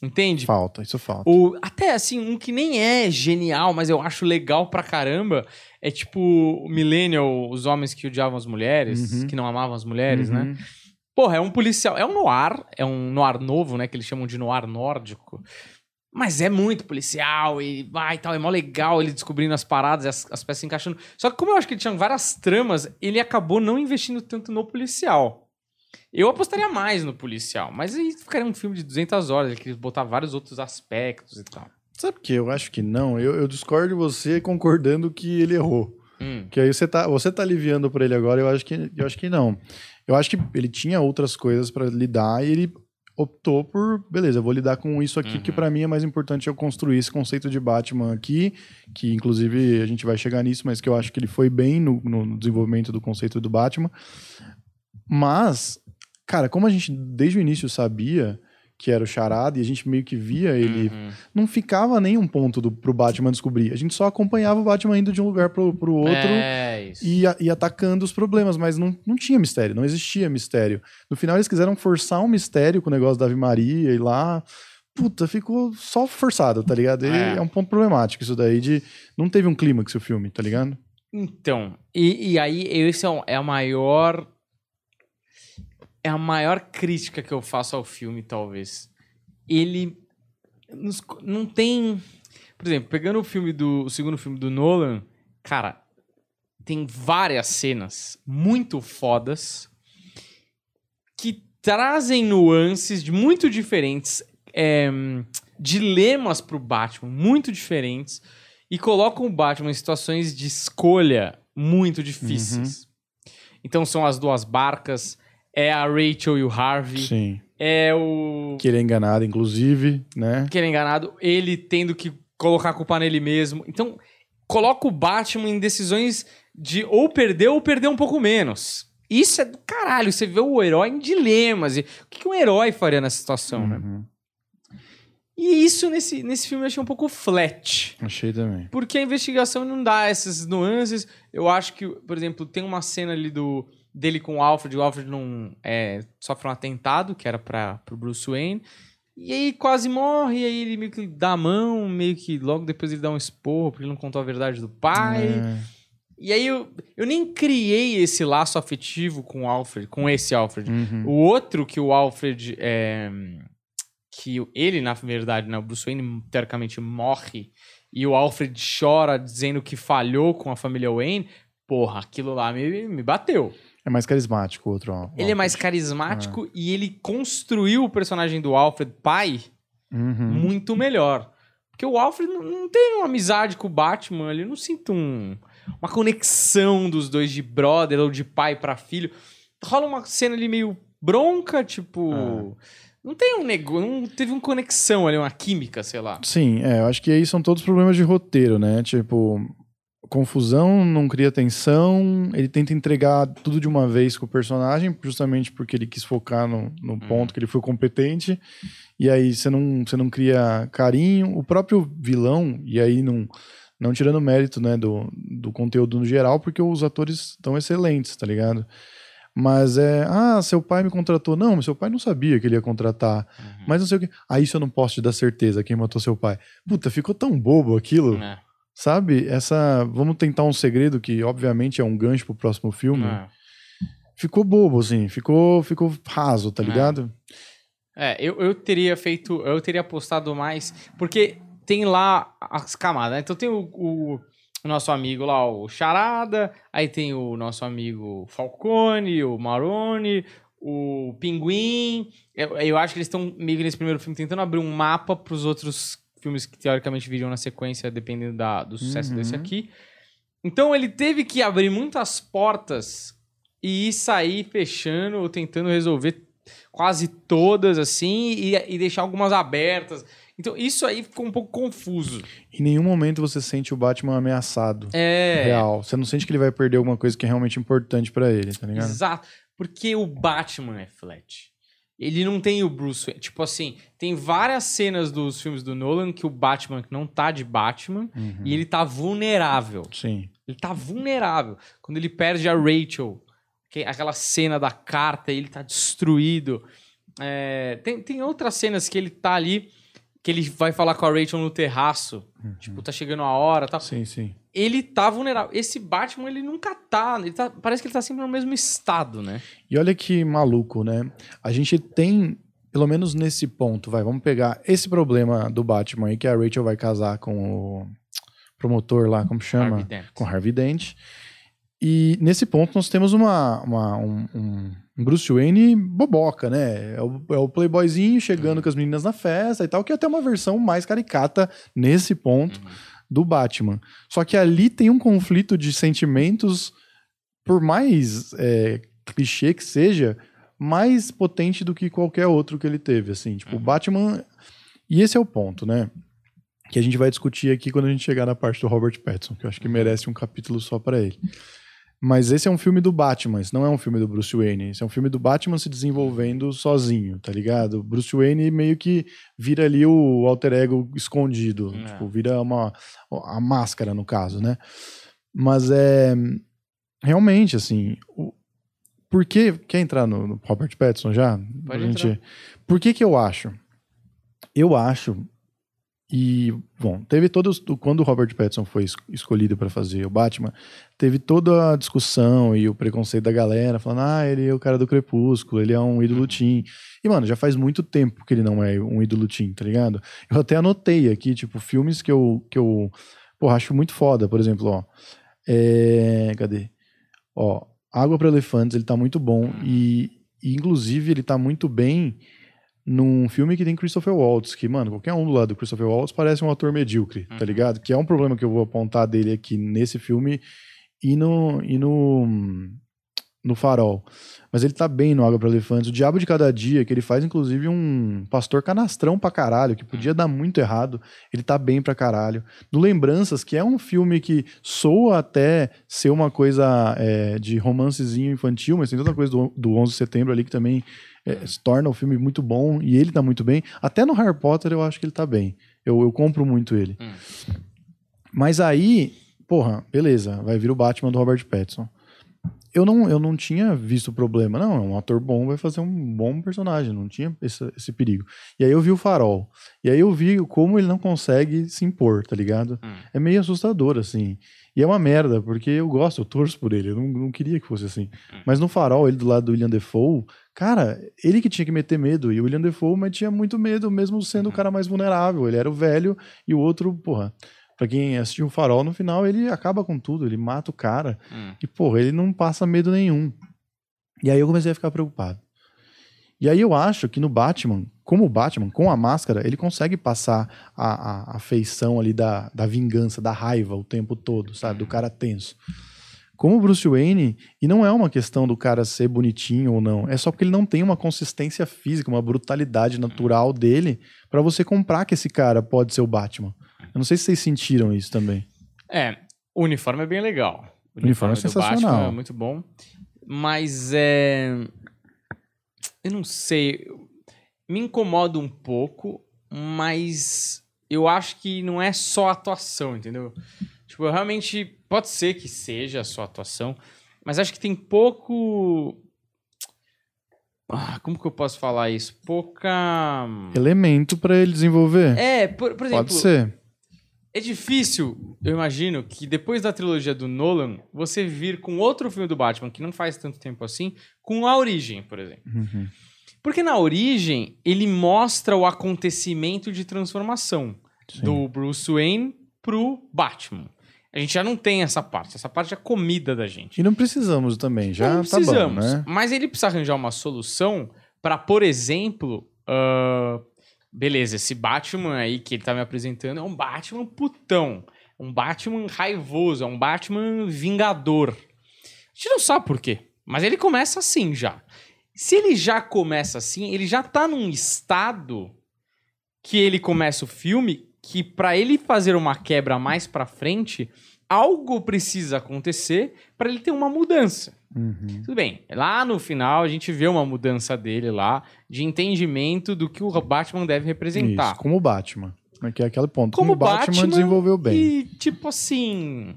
Entende? Falta, isso falta. Ou até assim, um que nem é genial, mas eu acho legal pra caramba, é tipo o Millennial, os homens que odiavam as mulheres, Uhum. que não amavam as mulheres, né? Porra, é um policial, é um noir, é um noir novo, né, que eles chamam de noir nórdico. Mas é muito policial e vai e tal, é mó legal ele descobrindo as paradas, e as, as peças se encaixando. Só que como eu acho que ele tinha várias tramas, ele acabou não investindo tanto no policial. Eu apostaria mais no policial, mas aí ficaria um filme de 200 horas, ele queria botar vários outros aspectos e tal. Sabe por que eu acho que não? Eu, eu discordo de você concordando que ele errou. Hum. Que aí você tá, você tá aliviando por ele agora, eu acho que, eu acho que não. Eu acho que ele tinha outras coisas pra lidar e ele optou por, beleza, eu vou lidar com isso aqui, Uhum. que pra mim é mais importante eu construir esse conceito de Batman aqui, que inclusive a gente vai chegar nisso, mas que eu acho que ele foi bem no, no desenvolvimento do conceito do Batman. Mas, cara, como a gente desde o início sabia que era o Charada e a gente meio que via ele Uhum. não ficava nem um ponto do, pro Batman descobrir. A gente só acompanhava o Batman indo de um lugar pro, pro outro É e, a- e atacando os problemas, mas não, não tinha mistério, não existia mistério. No final eles quiseram forçar um mistério com o negócio da Ave Maria e lá. Puta, ficou só forçado, tá ligado? E É. é. um ponto problemático isso daí de. Não teve um clímax o filme, tá ligado? Então, e, e aí esse é, um- é a maior. É a maior crítica que eu faço ao filme, talvez. Ele nos- não tem. Por exemplo, pegando o filme do. O segundo filme do Nolan, cara, tem várias cenas muito fodas que trazem nuances de muito diferentes, é, dilemas pro Batman, muito diferentes e colocam o Batman em situações de escolha muito difíceis. Então são as duas barcas, é a Rachel e o Harvey, Sim. é o Que ele é enganado, inclusive, né? que ele é enganado, ele tendo que colocar a culpa nele mesmo. Então coloca o Batman em decisões de ou perder ou perder um pouco menos. Isso é do caralho, você vê o herói em dilemas. E o que um herói faria nessa situação, né? Uhum. E isso nesse, nesse filme eu achei um pouco flat. Achei também. Porque a investigação não dá essas nuances. Eu acho que, por exemplo, tem uma cena ali do dele com o Alfred. O Alfred não é, sofre um atentado, que era para o Bruce Wayne. E aí quase morre, e aí ele meio que dá a mão, meio que logo depois ele dá um esporro, porque ele não contou a verdade do pai. É. E aí eu, eu nem criei esse laço afetivo com o Alfred, com esse Alfred. Uhum. O outro que o Alfred é, que ele, na verdade, né, o Bruce Wayne teoricamente morre e o Alfred chora dizendo que falhou com a família Wayne, porra, aquilo lá me, me bateu. É mais carismático o outro. ó, Ele é mais carismático e ele construiu o personagem do Alfred pai Uhum. muito melhor. Porque o Alfred não, tem uma amizade com o Batman, ele não sinto um, uma conexão dos dois de brother ou de pai pra filho. Rola uma cena ali meio bronca, tipo. Não tem um negócio, não teve uma conexão ali, uma química, sei lá. Sim, é, eu acho que aí são todos problemas de roteiro, né? Tipo, confusão, não cria tensão, ele tenta entregar tudo de uma vez com o personagem, justamente porque ele quis focar no, no ponto que ele foi competente, e aí você não, você não cria carinho. O próprio vilão, e aí não, não tirando mérito né, do, do conteúdo no geral, porque os atores estão excelentes, tá ligado? Mas é, ah, seu pai me contratou. Não, seu pai não sabia que ele ia contratar. Mas não sei o que. Ah, isso eu não posso te dar certeza, quem matou seu pai. Puta, ficou tão bobo aquilo. É, Sabe? Essa. Vamos tentar um segredo que, obviamente, é um gancho pro próximo filme. é. Ficou bobo, assim. Ficou, ficou raso, tá É. ligado? É, eu, eu teria feito. Eu teria apostado mais. Porque tem lá as camadas, né? Então tem o, o- nosso amigo lá, o Charada. Aí tem o nosso amigo Falcone, o Maroni, o Pinguim. Eu, eu acho que eles estão meio que nesse primeiro filme tentando abrir um mapa pros outros filmes que teoricamente viriam na sequência, dependendo da, do sucesso Uhum. desse aqui. Então ele teve que abrir muitas portas e ir sair fechando ou tentando resolver quase todas, assim, e, e deixar algumas abertas. Então, isso aí ficou um pouco confuso. Em nenhum momento você sente o Batman ameaçado. É. Real. Você não sente que ele vai perder alguma coisa que é realmente importante pra ele, tá ligado? Exato. Porque o Batman é flat. Ele não tem o Bruce Wayne. Tipo assim, tem várias cenas dos filmes do Nolan que o Batman não tá de Batman Uhum. e ele tá vulnerável. Sim. Ele tá vulnerável. Quando ele perde a Rachel, que- aquela cena da carta, ele tá destruído. É, tem, tem outras cenas que ele tá ali, que ele vai falar com a Rachel no terraço. Tipo, tá chegando a hora tal. Sim, sim. Ele tá vulnerável. Esse Batman, ele nunca tá. Ele tá parece que ele tá sempre no mesmo estado, né? E olha que maluco, né? A gente tem, pelo menos nesse ponto, vai, vamos pegar esse problema do Batman aí, que a Rachel vai casar com o promotor lá, como chama? Harvey Dent. Com Harvey Dent. E nesse ponto nós temos uma, uma- um, um- Bruce Wayne boboca, né? É o, é o playboyzinho chegando com as meninas na festa e tal, que é até uma versão mais caricata nesse ponto do Batman. Só que ali tem um conflito de sentimentos, por mais é, clichê que seja, mais potente do que qualquer outro que ele teve, assim. Tipo, o Batman... E esse é o ponto, né? Que a gente vai discutir aqui quando a gente chegar na parte do Robert Pattinson, que eu acho que merece um capítulo só pra ele. Mas esse é um filme do Batman, esse não é um filme do Bruce Wayne. Esse é um filme do Batman se desenvolvendo sozinho, tá ligado? Bruce Wayne meio que vira ali o alter ego escondido. É. Tipo, vira uma. a máscara, no caso, né? Mas é. Realmente, assim. O, por que. Quer entrar no, no Robert Pattinson já? Pode A entrar. Por que que eu acho? Eu acho. E, bom, teve todos. Quando o Robert Pattinson foi es- escolhido para fazer o Batman, teve toda a discussão e o preconceito da galera, falando, ah, ele é o cara do Crepúsculo, ele é um ídolo teen. E, mano, já faz muito tempo que ele não é um ídolo teen, tá ligado? Eu até anotei aqui, tipo, filmes que eu, que eu porra, acho muito foda, por exemplo, ó. É, cadê? Ó, Água para Elefantes, ele tá muito bom e, e, inclusive, ele tá muito bem num filme que tem Christopher Waltz, que, mano, qualquer um do lado do Christopher Waltz parece um ator medíocre, tá Uhum. ligado? Que é um problema que eu vou apontar dele aqui nesse filme e no, e no, no Farol. Mas ele tá bem no Água para Elefantes. O Diabo de Cada Dia, que ele faz, inclusive, um pastor canastrão pra caralho, que podia dar muito errado, ele tá bem pra caralho. No Lembranças, que é um filme que soa até ser uma coisa é, de romancezinho infantil, mas tem toda coisa do, do 11 de setembro ali que também é, se torna o filme muito bom e ele tá muito bem. Até no Harry Potter eu acho que ele tá bem. Eu, eu compro muito ele. Mas aí, porra, beleza, vai vir o Batman do Robert Pattinson. Eu não, eu não tinha visto o problema. Não, é um ator bom vai fazer um bom personagem, não tinha esse, esse perigo. E aí eu vi o Farol. E aí eu vi como ele não consegue se impor, tá ligado? Hum. É meio assustador, assim. E é uma merda, porque eu gosto, eu torço por ele. Eu não, não queria que fosse assim. Hum. Mas no Farol, ele do lado do William Defoe, cara, ele que tinha que meter medo. E o William Defoe metia muito medo, mesmo sendo o Uhum. cara mais vulnerável. Ele era o velho e o outro, porra. Pra quem assistiu o Farol, no final ele acaba com tudo, ele mata o cara. Hum. E, porra, ele não passa medo nenhum. E aí eu comecei a ficar preocupado. E aí eu acho que no Batman, como o Batman, com a máscara, ele consegue passar a, a, a feição ali da, da vingança, da raiva o tempo todo, sabe? Do cara tenso. Como o Bruce Wayne, e não é uma questão do cara ser bonitinho ou não, é só porque ele não tem uma consistência física, uma brutalidade natural dele pra você comprar que esse cara pode ser o Batman. Eu não sei se vocês sentiram isso também. É, o uniforme é bem legal. O uniforme é do sensacional. Batman é muito bom. Mas é. Eu não sei. Me incomoda um pouco, mas eu acho que não é só atuação, entendeu? Tipo, eu realmente. Pode ser que seja só atuação, mas acho que tem pouco. Ah, como que eu posso falar isso? Pouca. Elemento pra ele desenvolver. É, por, por exemplo. Pode ser. É difícil, eu imagino, que depois da trilogia do Nolan, você vir com outro filme do Batman, que não faz tanto tempo assim, com A Origem, por exemplo. Uhum. Porque na Origem, ele mostra o acontecimento de transformação Sim. do Bruce Wayne pro Batman. A gente já não tem essa parte. Essa parte é comida da gente. E não precisamos também, já não tá precisamos. bom, né? Mas ele precisa arranjar uma solução para, por exemplo, ah, beleza, esse Batman aí que ele tá me apresentando é um Batman putão, um Batman raivoso, é um Batman vingador. A gente não sabe por quê, mas ele começa assim já. Se ele já começa assim, ele já tá num estado que ele começa o filme que para ele fazer uma quebra mais pra frente, algo precisa acontecer para ele ter uma mudança. Uhum. Tudo bem. Lá no final a gente vê uma mudança dele lá de entendimento do que o Batman deve representar. Isso, como o Batman. Que é aquele ponto. Como Como, o Batman, Batman desenvolveu bem. E tipo assim,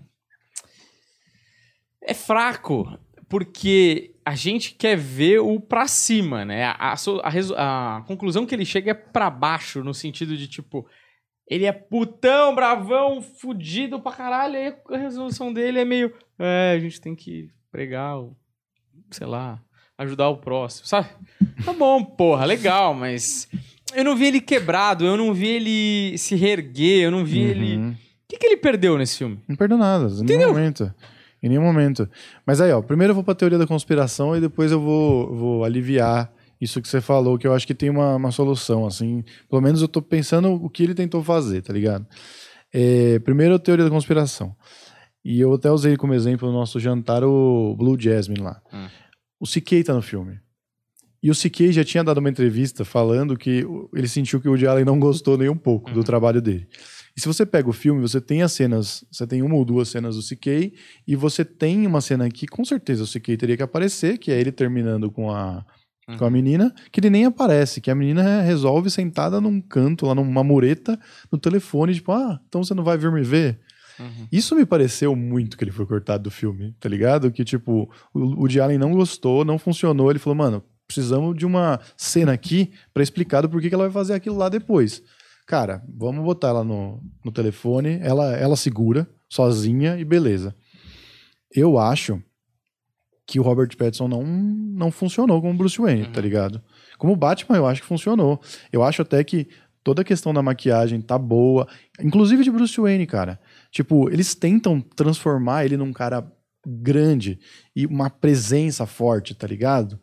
é fraco porque a gente quer ver o pra cima, né? A, a a conclusão que ele chega é pra baixo no sentido de tipo ele é putão, bravão, fudido pra caralho. Aí a resolução dele é meio. É, a gente tem que pregar, o, sei lá, ajudar o próximo, sabe? Tá bom, porra, legal, mas. Eu não vi ele quebrado, eu não vi ele se reerguer, eu não vi ele. O Uhum. que, que ele perdeu nesse filme? Não perdeu nada, em nenhum momento. Em nenhum momento. Mas aí, ó, primeiro eu vou pra teoria da conspiração e depois eu vou, vou aliviar isso que você falou, que eu acho que tem uma, uma solução, assim. Pelo menos eu tô pensando o que ele tentou fazer, tá ligado? É, primeiro a teoria da conspiração. E eu até usei como exemplo no nosso jantar o Blue Jasmine lá. Hum. O CK tá no filme. E o CK já tinha dado uma entrevista falando que ele sentiu que o Woody Allen não gostou nem um pouco Uhum. do trabalho dele. E se você pega o filme, você tem as cenas, você tem uma ou duas cenas do CK, e você tem uma cena que com certeza o CK teria que aparecer, que é ele terminando com a, com a Uhum. menina, que ele nem aparece, que a menina resolve sentada num canto, lá numa mureta, no telefone, tipo, ah, então você não vai vir me ver? Uhum. Isso me pareceu muito que ele foi cortado do filme, tá ligado? Que, tipo, o Woody Allen não gostou, não funcionou. Ele falou, mano, precisamos de uma cena aqui pra explicar do porquê que ela vai fazer aquilo lá depois. Cara, vamos botar ela no, no telefone, ela, ela segura, sozinha e beleza. Eu acho que o Robert Pattinson não, não funcionou como Bruce Wayne, Uhum. tá ligado? Como Batman, eu acho que funcionou. Eu acho até que toda a questão da maquiagem tá boa, inclusive de Bruce Wayne, cara. Tipo, eles tentam transformar ele num cara grande e uma presença forte, tá ligado?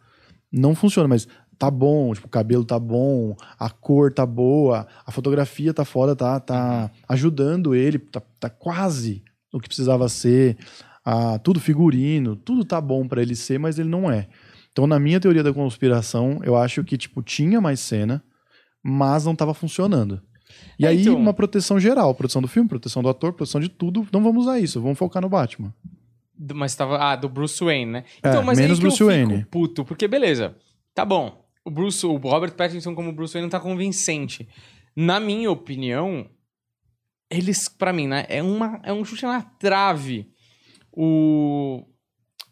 Não funciona, mas tá bom, tipo, o cabelo tá bom, a cor tá boa, a fotografia tá foda, tá, tá ajudando ele, tá, tá quase o que precisava ser, ah, tudo figurino, tudo tá bom pra ele ser, mas ele não é. Então, na minha teoria da conspiração, eu acho que, tipo, tinha mais cena, mas não tava funcionando. E É, aí, então- uma proteção geral, proteção do filme, proteção do ator, proteção de tudo, não vamos usar isso, vamos focar no Batman. Do- Mas tava. Ah, do Bruce Wayne, né? É, mas menos aí Bruce Wayne. puto, porque beleza. Tá bom. O Bruce, o Robert Pattinson como Bruce Wayne não tá convincente. Na minha opinião, eles, pra mim, né, é, uma, é um chute na trave. O,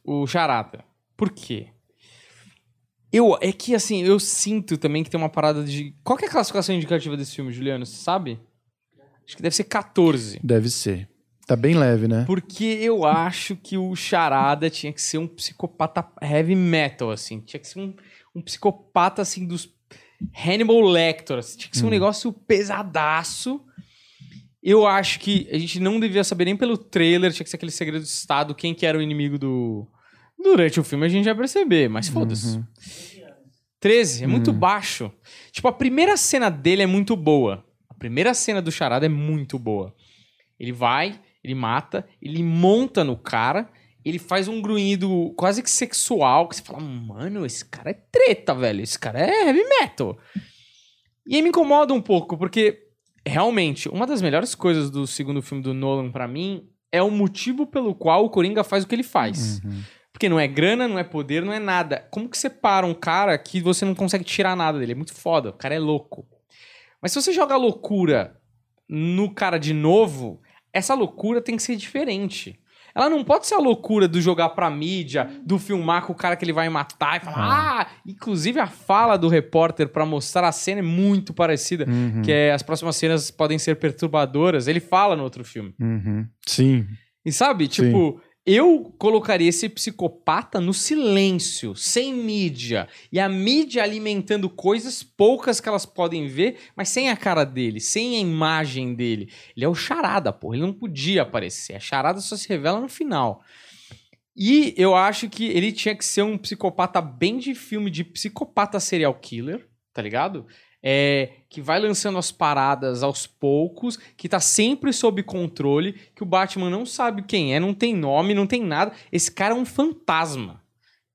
o Charada. Por quê? Eu, é que, assim, eu sinto também que tem uma parada de... Qual que é a classificação indicativa desse filme, Juliano? Você sabe? Acho que deve ser 14. Deve ser. Tá bem leve, né? Porque eu acho que o Charada tinha que ser um psicopata heavy metal, assim. Tinha que ser um, um psicopata, assim, dos Hannibal Lecter. Assim. Tinha que ser um Hum. negócio pesadaço. Eu acho que a gente não devia saber nem pelo trailer, tinha que ser aquele segredo de Estado, quem que era o inimigo do... Durante o filme a gente vai perceber, mas foda-se. Uhum. 13, é muito Hum. baixo. Tipo, a primeira cena dele é muito boa. A primeira cena do Charada é muito boa. Ele vai, ele mata, ele monta no cara, ele faz um grunhido quase que sexual, que você fala, mano, esse cara é treta, velho. Esse cara é heavy metal. E aí me incomoda um pouco, porque realmente, uma das melhores coisas do segundo filme do Nolan pra mim é o motivo pelo qual o Coringa faz o que ele faz. Uhum. Porque não é grana, não é poder, não é nada. Como que você para um cara que você não consegue tirar nada dele? É muito foda, o cara é louco. Mas se você joga loucura no cara de novo, essa loucura tem que ser diferente. Ela não pode ser a loucura do jogar pra mídia, do filmar com o cara que ele vai matar e falar. Ah! Inclusive a fala do repórter pra mostrar a cena é muito parecida. Uhum. Que é as próximas cenas podem ser perturbadoras. Ele fala no outro filme. Uhum. Sim. E sabe, tipo, eu colocaria esse psicopata no silêncio, sem mídia. E a mídia alimentando coisas poucas que elas podem ver, mas sem a cara dele, sem a imagem dele. Ele é o charada, porra. Ele não podia aparecer. A charada só se revela no final. E eu acho que ele tinha que ser um psicopata bem de filme de psicopata serial killer, tá ligado? É, que vai lançando as paradas aos poucos, que tá sempre sob controle, que o Batman não sabe quem é, não tem nome, não tem nada. Esse cara é um fantasma.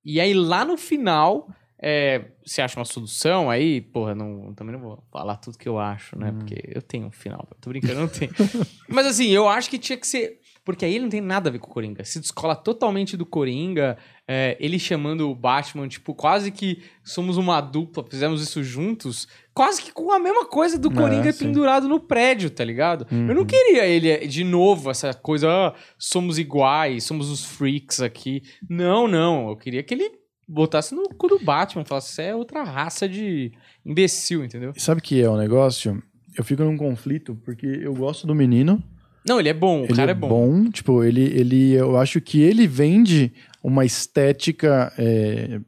E aí lá no final, é, você acha uma solução aí, porra, não, também não vou falar tudo que eu acho, né? Porque eu tenho um final. Tô brincando, não tenho. Mas assim, eu acho que tinha que ser. Porque aí ele não tem nada a ver com o Coringa. Se descola totalmente do Coringa. é, ele chamando o Batman, tipo, quase que somos uma dupla, fizemos isso juntos. Quase que com a mesma coisa do É, Coringa sim. pendurado no prédio, tá ligado? Eu não Uhum. queria ele de novo, essa coisa, ah, somos iguais, somos os freaks aqui. Não, não. Eu queria que ele botasse no cu do Batman, falasse, você é outra raça de imbecil, entendeu? E sabe o que é o negócio? Eu fico num conflito porque eu gosto do menino. Não, ele é bom, o ele cara é é bom. Tipo, ele, ele, eu acho que ele vende uma estética. É...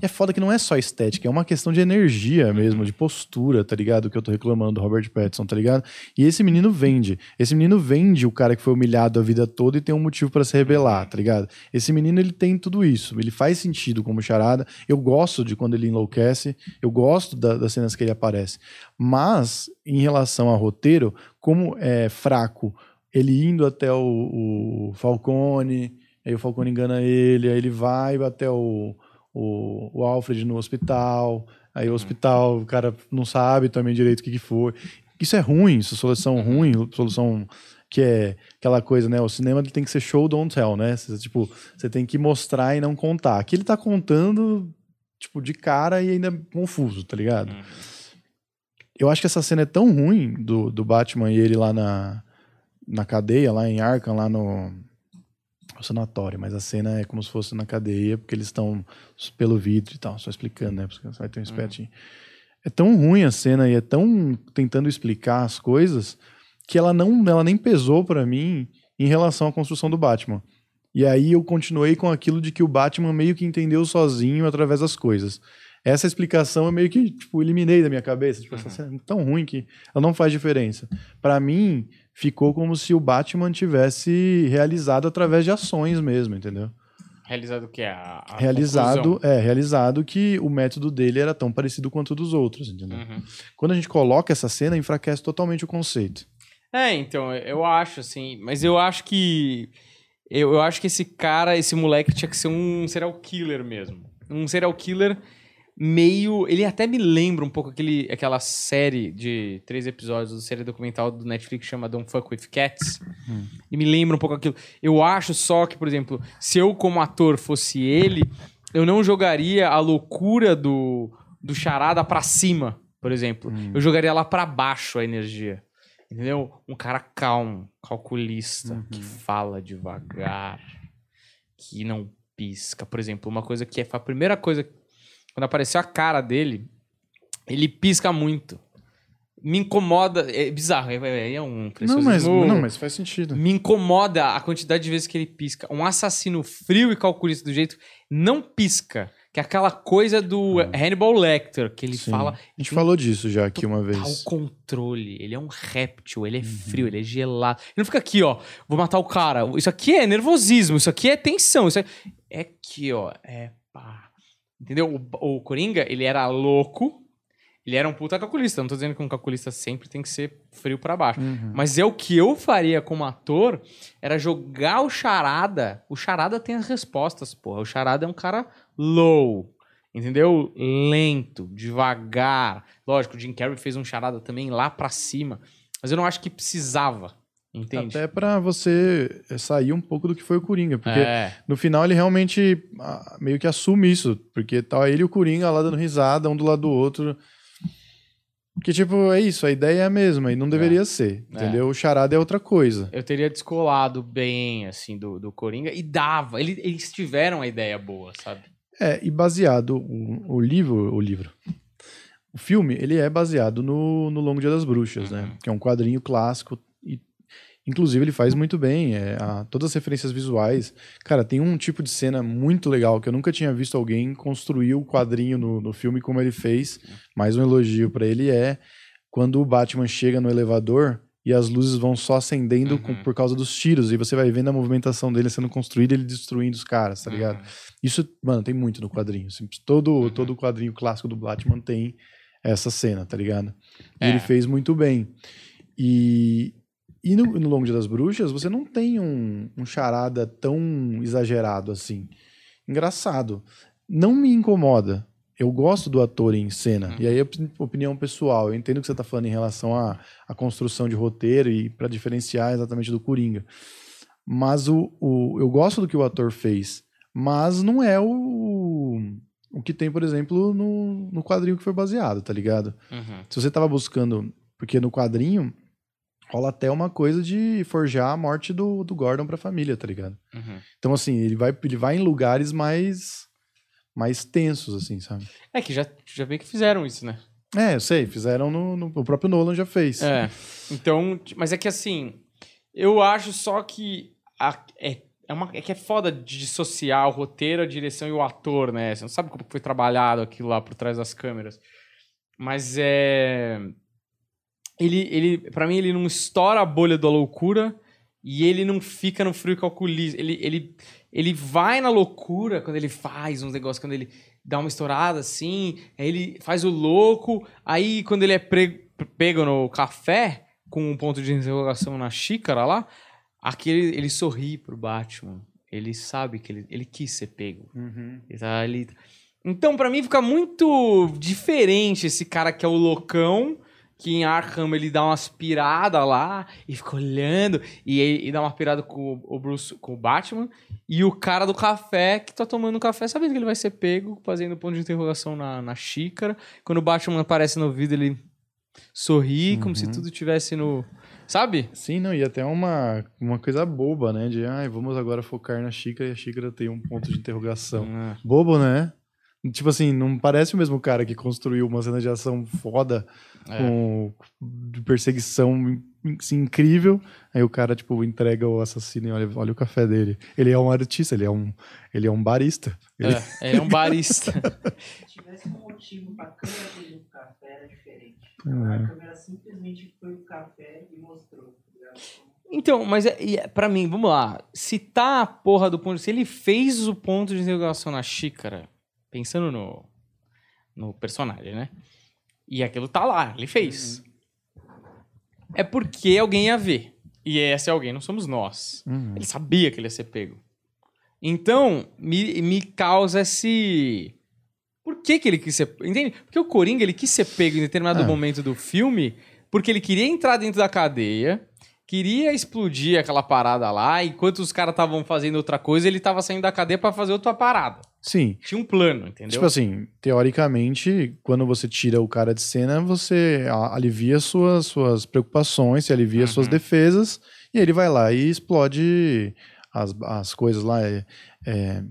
é foda que não é só estética, é uma questão de energia mesmo, de postura, tá ligado? Que eu tô reclamando do Robert Pattinson, tá ligado? E esse menino vende. Esse menino vende o cara que foi humilhado a vida toda e tem um motivo pra se rebelar, tá ligado? Esse menino, ele tem tudo isso. Ele faz sentido como charada. Eu gosto de quando ele enlouquece, eu gosto da- das cenas que ele aparece. Mas, em relação ao roteiro, como é fraco ele indo até o, o Falcone, aí o Falcone engana ele, aí ele vai até o, o, o Alfred no hospital, aí o hospital, o cara não sabe também direito o que, que foi. Isso é ruim, isso é solução ruim, solução que é aquela coisa, né? O cinema tem que ser show, don't tell, né? Você, tipo, você tem que mostrar e não contar. Aqui ele tá contando, tipo, de cara e ainda é confuso, tá ligado? Eu acho que essa cena é tão ruim do, do Batman e ele lá na, na cadeia, lá em Arkham, lá no, no sanatório, mas a cena é como se fosse na cadeia, porque eles estão pelo vidro e tal, só explicando, né? Porque você vai ter um espertinho. É tão ruim a cena e é tão tentando explicar as coisas que ela não ela nem pesou pra mim em relação à construção do Batman. E aí eu continuei com aquilo de que o Batman meio que entendeu sozinho através das coisas. Essa explicação eu meio que, tipo, eliminei da minha cabeça. Tipo, essa cena é tão ruim que ela não faz diferença. Pra mim, ficou como se o Batman tivesse realizado através de ações mesmo, entendeu? Realizado o que? A, a realizado, conclusão. é, realizado que o método dele era tão parecido quanto o dos outros, entendeu? Uhum. Quando a gente coloca essa cena, enfraquece totalmente o conceito. É, então, eu acho, assim, mas eu acho que. Eu, eu acho que esse cara, esse moleque tinha que ser um serial killer mesmo. Um serial killer meio. Ele até me lembra um pouco aquele, aquela série de três episódios da série documental do Netflix que chama Don't Fuck with Cats. E me lembra um pouco aquilo. Eu acho só que, por exemplo, se eu, como ator, fosse ele, eu não jogaria a loucura do, do charada pra cima, por exemplo. Eu jogaria lá pra baixo a energia. Entendeu? Um cara calmo, calculista, que fala devagar, que não pisca. Por exemplo, uma coisa que é a primeira coisa. Quando apareceu a cara dele, ele pisca muito. Me incomoda. É bizarro, é, é- é um Não mas, não, mas faz sentido. Me incomoda a quantidade de vezes que ele pisca. Um assassino frio e calculista do jeito. Não pisca. Que é aquela coisa do Hannibal Lecter, que ele Ah. Sim. fala. A gente falou disso já aqui uma vez. controle. Ele é um réptil, ele é Uhum. frio, ele é gelado. Ele não fica aqui, ó. Vou matar o cara. Isso aqui é nervosismo, isso aqui é tensão. Isso é, é aqui, ó. É pá. Entendeu? O, o Coringa, ele era louco. Ele era um puta calculista. Não tô dizendo que um calculista sempre tem que ser frio pra baixo. Uhum. Mas é o que eu faria como ator era jogar o charada. O charada tem as respostas, porra. O charada é um cara low. Entendeu? Lento, devagar. Lógico, o Jim Carrey fez um charada também lá pra cima. Mas eu não acho que precisava. Entende? Até pra você eh, sair um pouco do que foi o Coringa. Porque É. no final ele realmente ah, meio que assume isso. Porque tá ele e o Coringa lá dando risada, um do lado do outro. Porque, tipo, é isso, a ideia é a mesma e não deveria ser. É. Entendeu? O charada é outra coisa. Eu teria descolado bem, assim, do, do Coringa. E dava. Ele- Eles tiveram a ideia boa, sabe? É, e baseado, o, o livro, o livro, o filme, ele é baseado no, no Longo Dia das Bruxas, né? Uhum. Que é um quadrinho clássico inclusive, ele faz muito bem, é, a- todas as referências visuais. Cara, tem um tipo de cena muito legal que eu nunca tinha visto alguém construir o quadrinho no, no filme como ele fez. Mais um elogio pra ele é quando o Batman chega no elevador e as luzes vão só acendendo com- Uhum. por causa dos tiros, e você vai vendo a movimentação dele sendo construída e ele destruindo os caras, tá ligado? Uhum. Isso, mano, tem muito no quadrinho. assim, Todo, todo quadrinho clássico do Batman tem essa cena, tá ligado? E É. ele fez muito bem. E, e no, no Longo Dia das Bruxas, você não tem um, um charada tão exagerado assim. Engraçado. Não me incomoda. Eu gosto do ator em cena. Uhum. E aí, op- opinião pessoal. Eu entendo o que você tá falando em relação à, à construção de roteiro e para diferenciar exatamente do Coringa. Mas o, o, eu gosto do que o ator fez. Mas não é o, o que tem, por exemplo, no, no quadrinho que foi baseado, tá ligado? Uhum. Se você tava buscando. Porque no quadrinho rola até uma coisa de forjar a morte do, do Gordon pra família, tá ligado? Uhum. Então, assim, ele vai, ele vai em lugares mais. mais tensos, assim, sabe? É que já, já vê que fizeram isso, né? É, eu sei, fizeram no, no- O próprio Nolan já fez. É. Então, mas é que assim, eu acho só que a- é, é, uma, é que é foda de dissociar o roteiro, a direção e o ator, né? Você não sabe como foi trabalhado aquilo lá por trás das câmeras. Mas é. Ele, ele para mim, ele não estoura a bolha da loucura e ele não fica no frio calculista. Ele, ele, ele vai na loucura quando ele faz uns negócios, quando ele dá uma estourada assim, aí ele faz o louco, aí quando ele é pego no café, com um ponto de interrogação na xícara lá, aqui ele, ele sorri pro Batman. Ele sabe que ele, ele quis ser pego. Uhum. Ele tá. Então, pra mim, fica muito diferente esse cara que é o loucão, que em Arkham ele dá uma aspirada lá e fica olhando, e, e dá uma aspirada com o Bruce, com o Batman, e o cara do café que tá tomando café, sabendo que ele vai ser pego, fazendo ponto de interrogação na, na xícara. Quando o Batman aparece no vídeo, ele sorri, como se Uhum. tudo tivesse no. Sabe? Sim, não, e até uma, uma coisa boba, né? De, ai, vamos agora focar na xícara e a xícara tem um ponto de interrogação. Ah, Bobo, né? Tipo assim, não parece o mesmo cara que construiu uma cena de ação foda É. com de perseguição assim, incrível. Aí o cara, tipo, entrega o assassino e olha, olha o café dele. Ele é um artista, ele é um, ele é um barista. Ele- É, ele é um barista. Se tivesse um motivo pra câmera pro café, era diferente. É. A câmera simplesmente foi pro café e mostrou. tá? Então, mas é, é- pra mim, vamos lá. Se tá a porra do ponto. Se ele fez o ponto de interrogação na xícara, pensando no, no personagem, né? E aquilo tá lá, ele fez. É porque alguém ia ver. E esse alguém não somos nós. Uhum. Ele sabia que ele ia ser pego. Então, me, me causa esse. Por que, que ele quis ser. Entende? Porque o Coringa ele quis ser pego em determinado É. momento do filme, porque ele queria entrar dentro da cadeia, queria explodir aquela parada lá, enquanto os caras estavam fazendo outra coisa, ele tava saindo da cadeia pra fazer outra parada. Sim. Tinha um plano, entendeu? Tipo assim, teoricamente, quando você tira o cara de cena, você alivia suas, suas preocupações, você alivia suas Uhum. defesas, e ele vai lá e explode as, as coisas lá. É, é,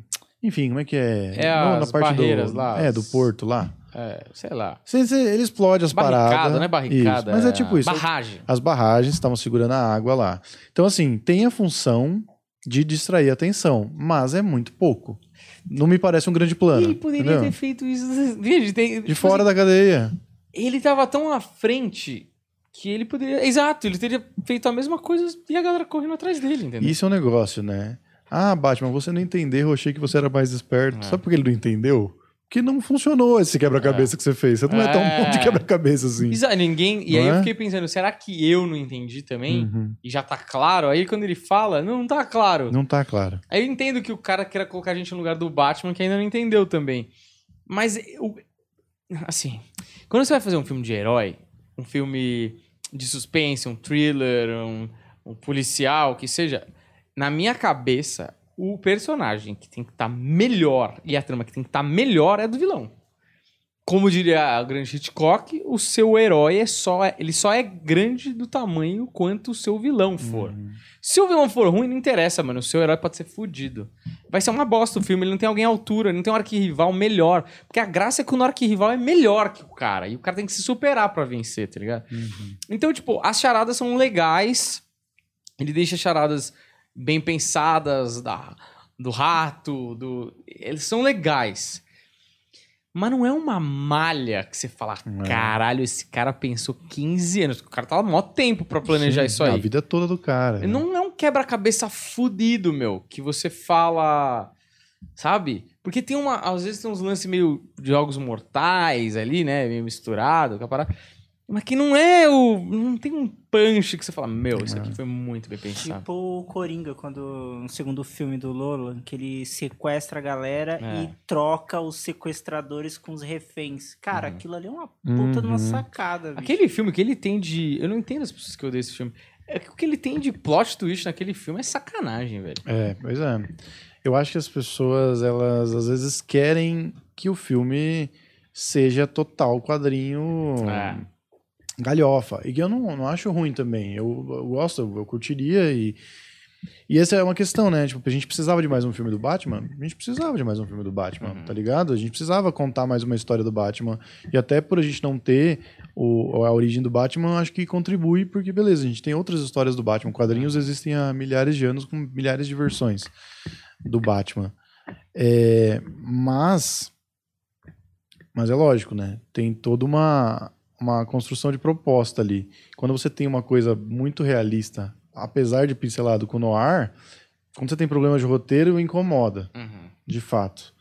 Enfim, como é que é? É Não, as barreiras do, lá, É, do porto lá. É, sei lá. Ele explode as Barricada, paradas. não é barricada. Isso, Mas é tipo isso. Barragem. As barragens estavam segurando a água lá. Então, assim, tem a função de distrair a atenção, mas é muito pouco. Não me parece um grande plano. Ele poderia entendeu? ter feito isso. Tem, De fora da cadeia. Ele tava tão à frente que ele poderia. Exato, ele teria feito a mesma coisa e a galera correndo atrás dele, entendeu? Isso é um negócio, né? Ah, Batman, você não entendeu, eu achei que você era mais esperto. É. Sabe por que ele não entendeu? Porque não funcionou esse quebra-cabeça que você fez. Você não é, tão É. bom de quebra-cabeça assim. Exa- ninguém. E aí Não eu é? fiquei pensando, será que eu não entendi também? Uhum. E já tá claro? Aí quando ele fala, não, não tá claro. Não tá claro. Aí eu entendo que o cara queira colocar a gente no lugar do Batman, que ainda não entendeu também. Mas, o- assim, quando você vai fazer um filme de herói, um filme de suspense, um thriller, um, um policial, que seja, na minha cabeça, o personagem que tem que estar melhor e a trama que tem que estar melhor é do vilão. Como diria o grande Hitchcock, o seu herói é só, ele só é grande do tamanho quanto o seu vilão for. Uhum. Se o vilão for ruim, não interessa, mano. O seu herói pode ser fudido. Vai ser uma bosta o filme, ele não tem alguém à altura, não tem um arquirrival melhor. Porque a graça é que o arquirrival é melhor que o cara. E o cara tem que se superar pra vencer, tá ligado? Uhum. Então, tipo, as charadas são legais. Ele deixa charadas bem pensadas da, do rato, do. Eles são legais. Mas não é uma malha que você fala, caralho, esse cara pensou 15 anos. O cara tava mó tempo pra planejar Sim, isso aí. A vida toda do cara. né? Não é um quebra-cabeça fudido, meu, que você fala, sabe? Porque tem uma, às vezes tem uns lances meio de jogos mortais ali, né, meio misturado, que a parada. Mas que não é o, não tem um punch que você fala, meu, isso aqui foi muito bem pensado. Tipo o Coringa, quando no segundo filme do Lola, que ele sequestra a galera É. e troca os sequestradores com os reféns. Cara, Uhum. aquilo ali é uma puta de uma Uhum. sacada, bicho. Aquele filme que ele tem de, eu não entendo as pessoas que odeiam esse filme. É que o que ele tem de plot twist naquele filme é sacanagem, velho. É, pois é. Eu acho que as pessoas, elas às vezes querem que o filme seja total quadrinho É. galhofa. E que eu não, não acho ruim também. Eu, eu gosto, eu, eu curtiria e. E essa é uma questão, né? Tipo, a gente precisava de mais um filme do Batman. A gente precisava de mais um filme do Batman, Uhum. tá ligado? A gente precisava contar mais uma história do Batman. E até por a gente não ter o, a origem do Batman, acho que contribui, porque beleza, a gente tem outras histórias do Batman. Quadrinhos existem há milhares de anos com milhares de versões do Batman. É, mas. Mas é lógico, né? Tem toda uma, uma construção de proposta ali. Quando você tem uma coisa muito realista, apesar de pincelado com noir, quando você tem problemas de roteiro, incomoda, Uhum. de fato.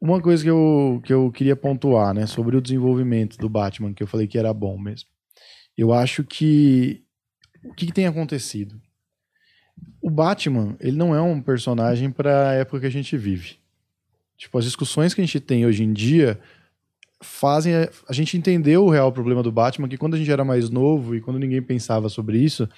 Uma coisa que eu, que eu queria pontuar, né, sobre o desenvolvimento do Batman, que eu falei que era bom mesmo. Eu acho que. O que, que tem acontecido? O Batman, ele não é um personagem para a época que a gente vive. Tipo, as discussões que a gente tem hoje em dia fazem a, gente entender o real problema do Batman, que quando a gente era mais novo e quando ninguém pensava sobre isso,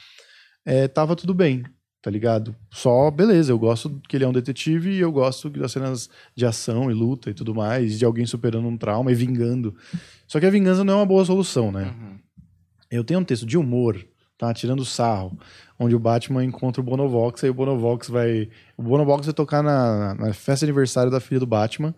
é, tava tudo bem, tá ligado? Só, beleza, eu gosto que ele é um detetive e eu gosto das cenas de ação e luta e tudo mais, de alguém superando um trauma e vingando. Só que a vingança não é uma boa solução, né? Uhum. Eu tenho um texto de humor, tá? Tirando sarro, onde o Batman encontra o Bonovox, aí o Bonovox vai. O Bonovox vai tocar na, na festa de aniversário da filha do Batman.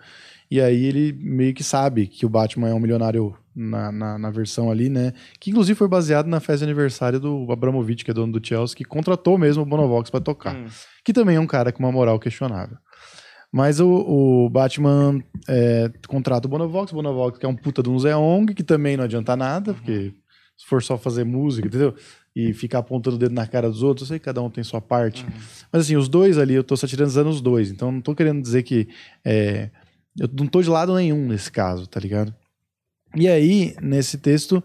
E aí ele meio que sabe que o Batman é um milionário na, na, na versão ali, né? Que inclusive foi baseado na festa de aniversário do Abramovich, que é dono do Chelsea, que contratou mesmo o Bonovox pra tocar. Hum. Que também é um cara com uma moral questionável. Mas o, o Batman é, contrata o Bonovox, o Bonovox que é um puta de um Zé Ong, que também não adianta nada, porque se for só fazer música, entendeu? E ficar apontando o dedo na cara dos outros, eu sei que cada um tem sua parte. Mas assim, os dois ali, eu tô satirizando os dois, então não tô querendo dizer que. é, eu não tô de lado nenhum nesse caso, tá ligado? E aí, nesse texto,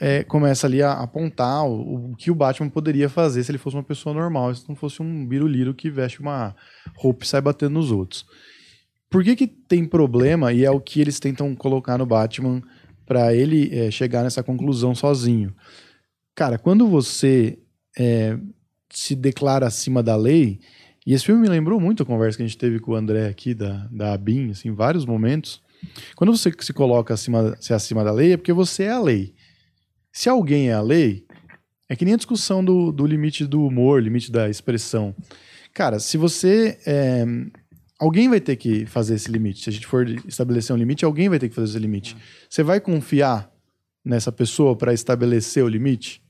é, começa ali a apontar o, o que o Batman poderia fazer se ele fosse uma pessoa normal, se não fosse um biruliro que veste uma roupa e sai batendo nos outros. Por que que tem problema, e é o que eles tentam colocar no Batman para ele é, chegar nessa conclusão sozinho? Cara, quando você é, se declara acima da lei, e esse filme me lembrou muito a conversa que a gente teve com o André aqui da, da ABIN, assim, em vários momentos. Quando você se coloca acima, se acima da lei, é porque você é a lei. Se alguém é a lei, é que nem a discussão do, do limite do humor, limite da expressão. Cara, se você é, alguém vai ter que fazer esse limite. Se a gente for estabelecer um limite, alguém vai ter que fazer esse limite. Você vai confiar nessa pessoa para estabelecer o limite?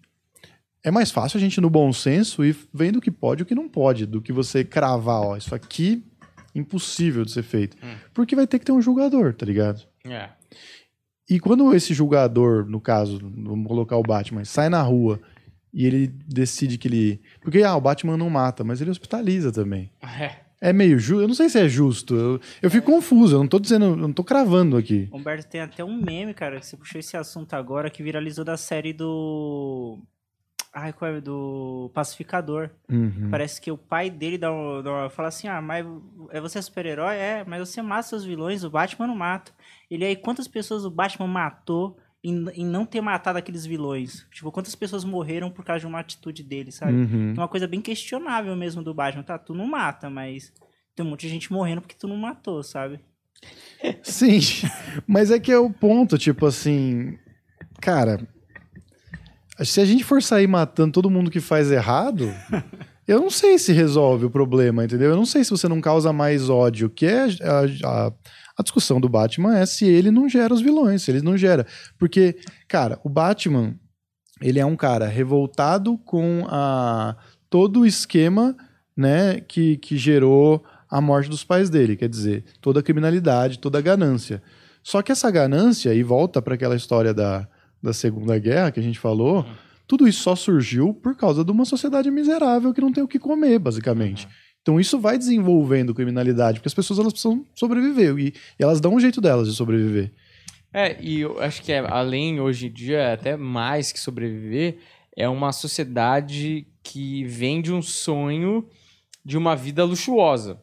É mais fácil a gente, no bom senso, ir vendo o que pode e o que não pode, do que você cravar, ó, isso aqui impossível de ser feito. Hum. Porque vai ter que ter um julgador, tá ligado? É. E quando esse julgador, no caso, vamos colocar o Batman, sai na rua e ele decide que ele. Porque ah, o Batman não mata, mas ele hospitaliza também. É. É meio justo. Eu não sei se é justo. Eu, eu fico confuso, eu não tô dizendo, eu não tô cravando aqui. Humberto tem até um meme, cara, que você puxou esse assunto agora, que viralizou da série do. Ai, qual é? Do Pacificador. Uhum. Parece que o pai dele dá um, dá uma- fala assim: Ah, mas é você super-herói? É, mas você mata seus vilões, o Batman não mata. Ele aí, quantas pessoas o Batman matou em, em não ter matado aqueles vilões? Tipo, quantas pessoas morreram por causa de uma atitude dele, sabe? Uhum. É uma coisa bem questionável mesmo do Batman. Tá, tu não mata, mas tem um monte de gente morrendo porque tu não matou, sabe? Sim, mas é que é o ponto, tipo assim, cara, se a gente for sair matando todo mundo que faz errado, eu não sei se resolve o problema, entendeu? Eu não sei se você não causa mais ódio, que é a, a, a discussão do Batman é se ele não gera os vilões, se ele não gera. Porque, cara, o Batman, ele é um cara revoltado com a, todo o esquema, né, que, que gerou a morte dos pais dele, quer dizer, toda a criminalidade, toda a ganância. Só que essa ganância, e volta para aquela história da, da Segunda Guerra que a gente falou, tudo isso só surgiu por causa de uma sociedade miserável que não tem o que comer, basicamente. Então isso vai desenvolvendo criminalidade, porque as pessoas elas precisam sobreviver e, e elas dão um jeito delas de sobreviver. É, e eu acho que é, além hoje em dia, até mais que sobreviver, é uma sociedade que vende um sonho de uma vida luxuosa.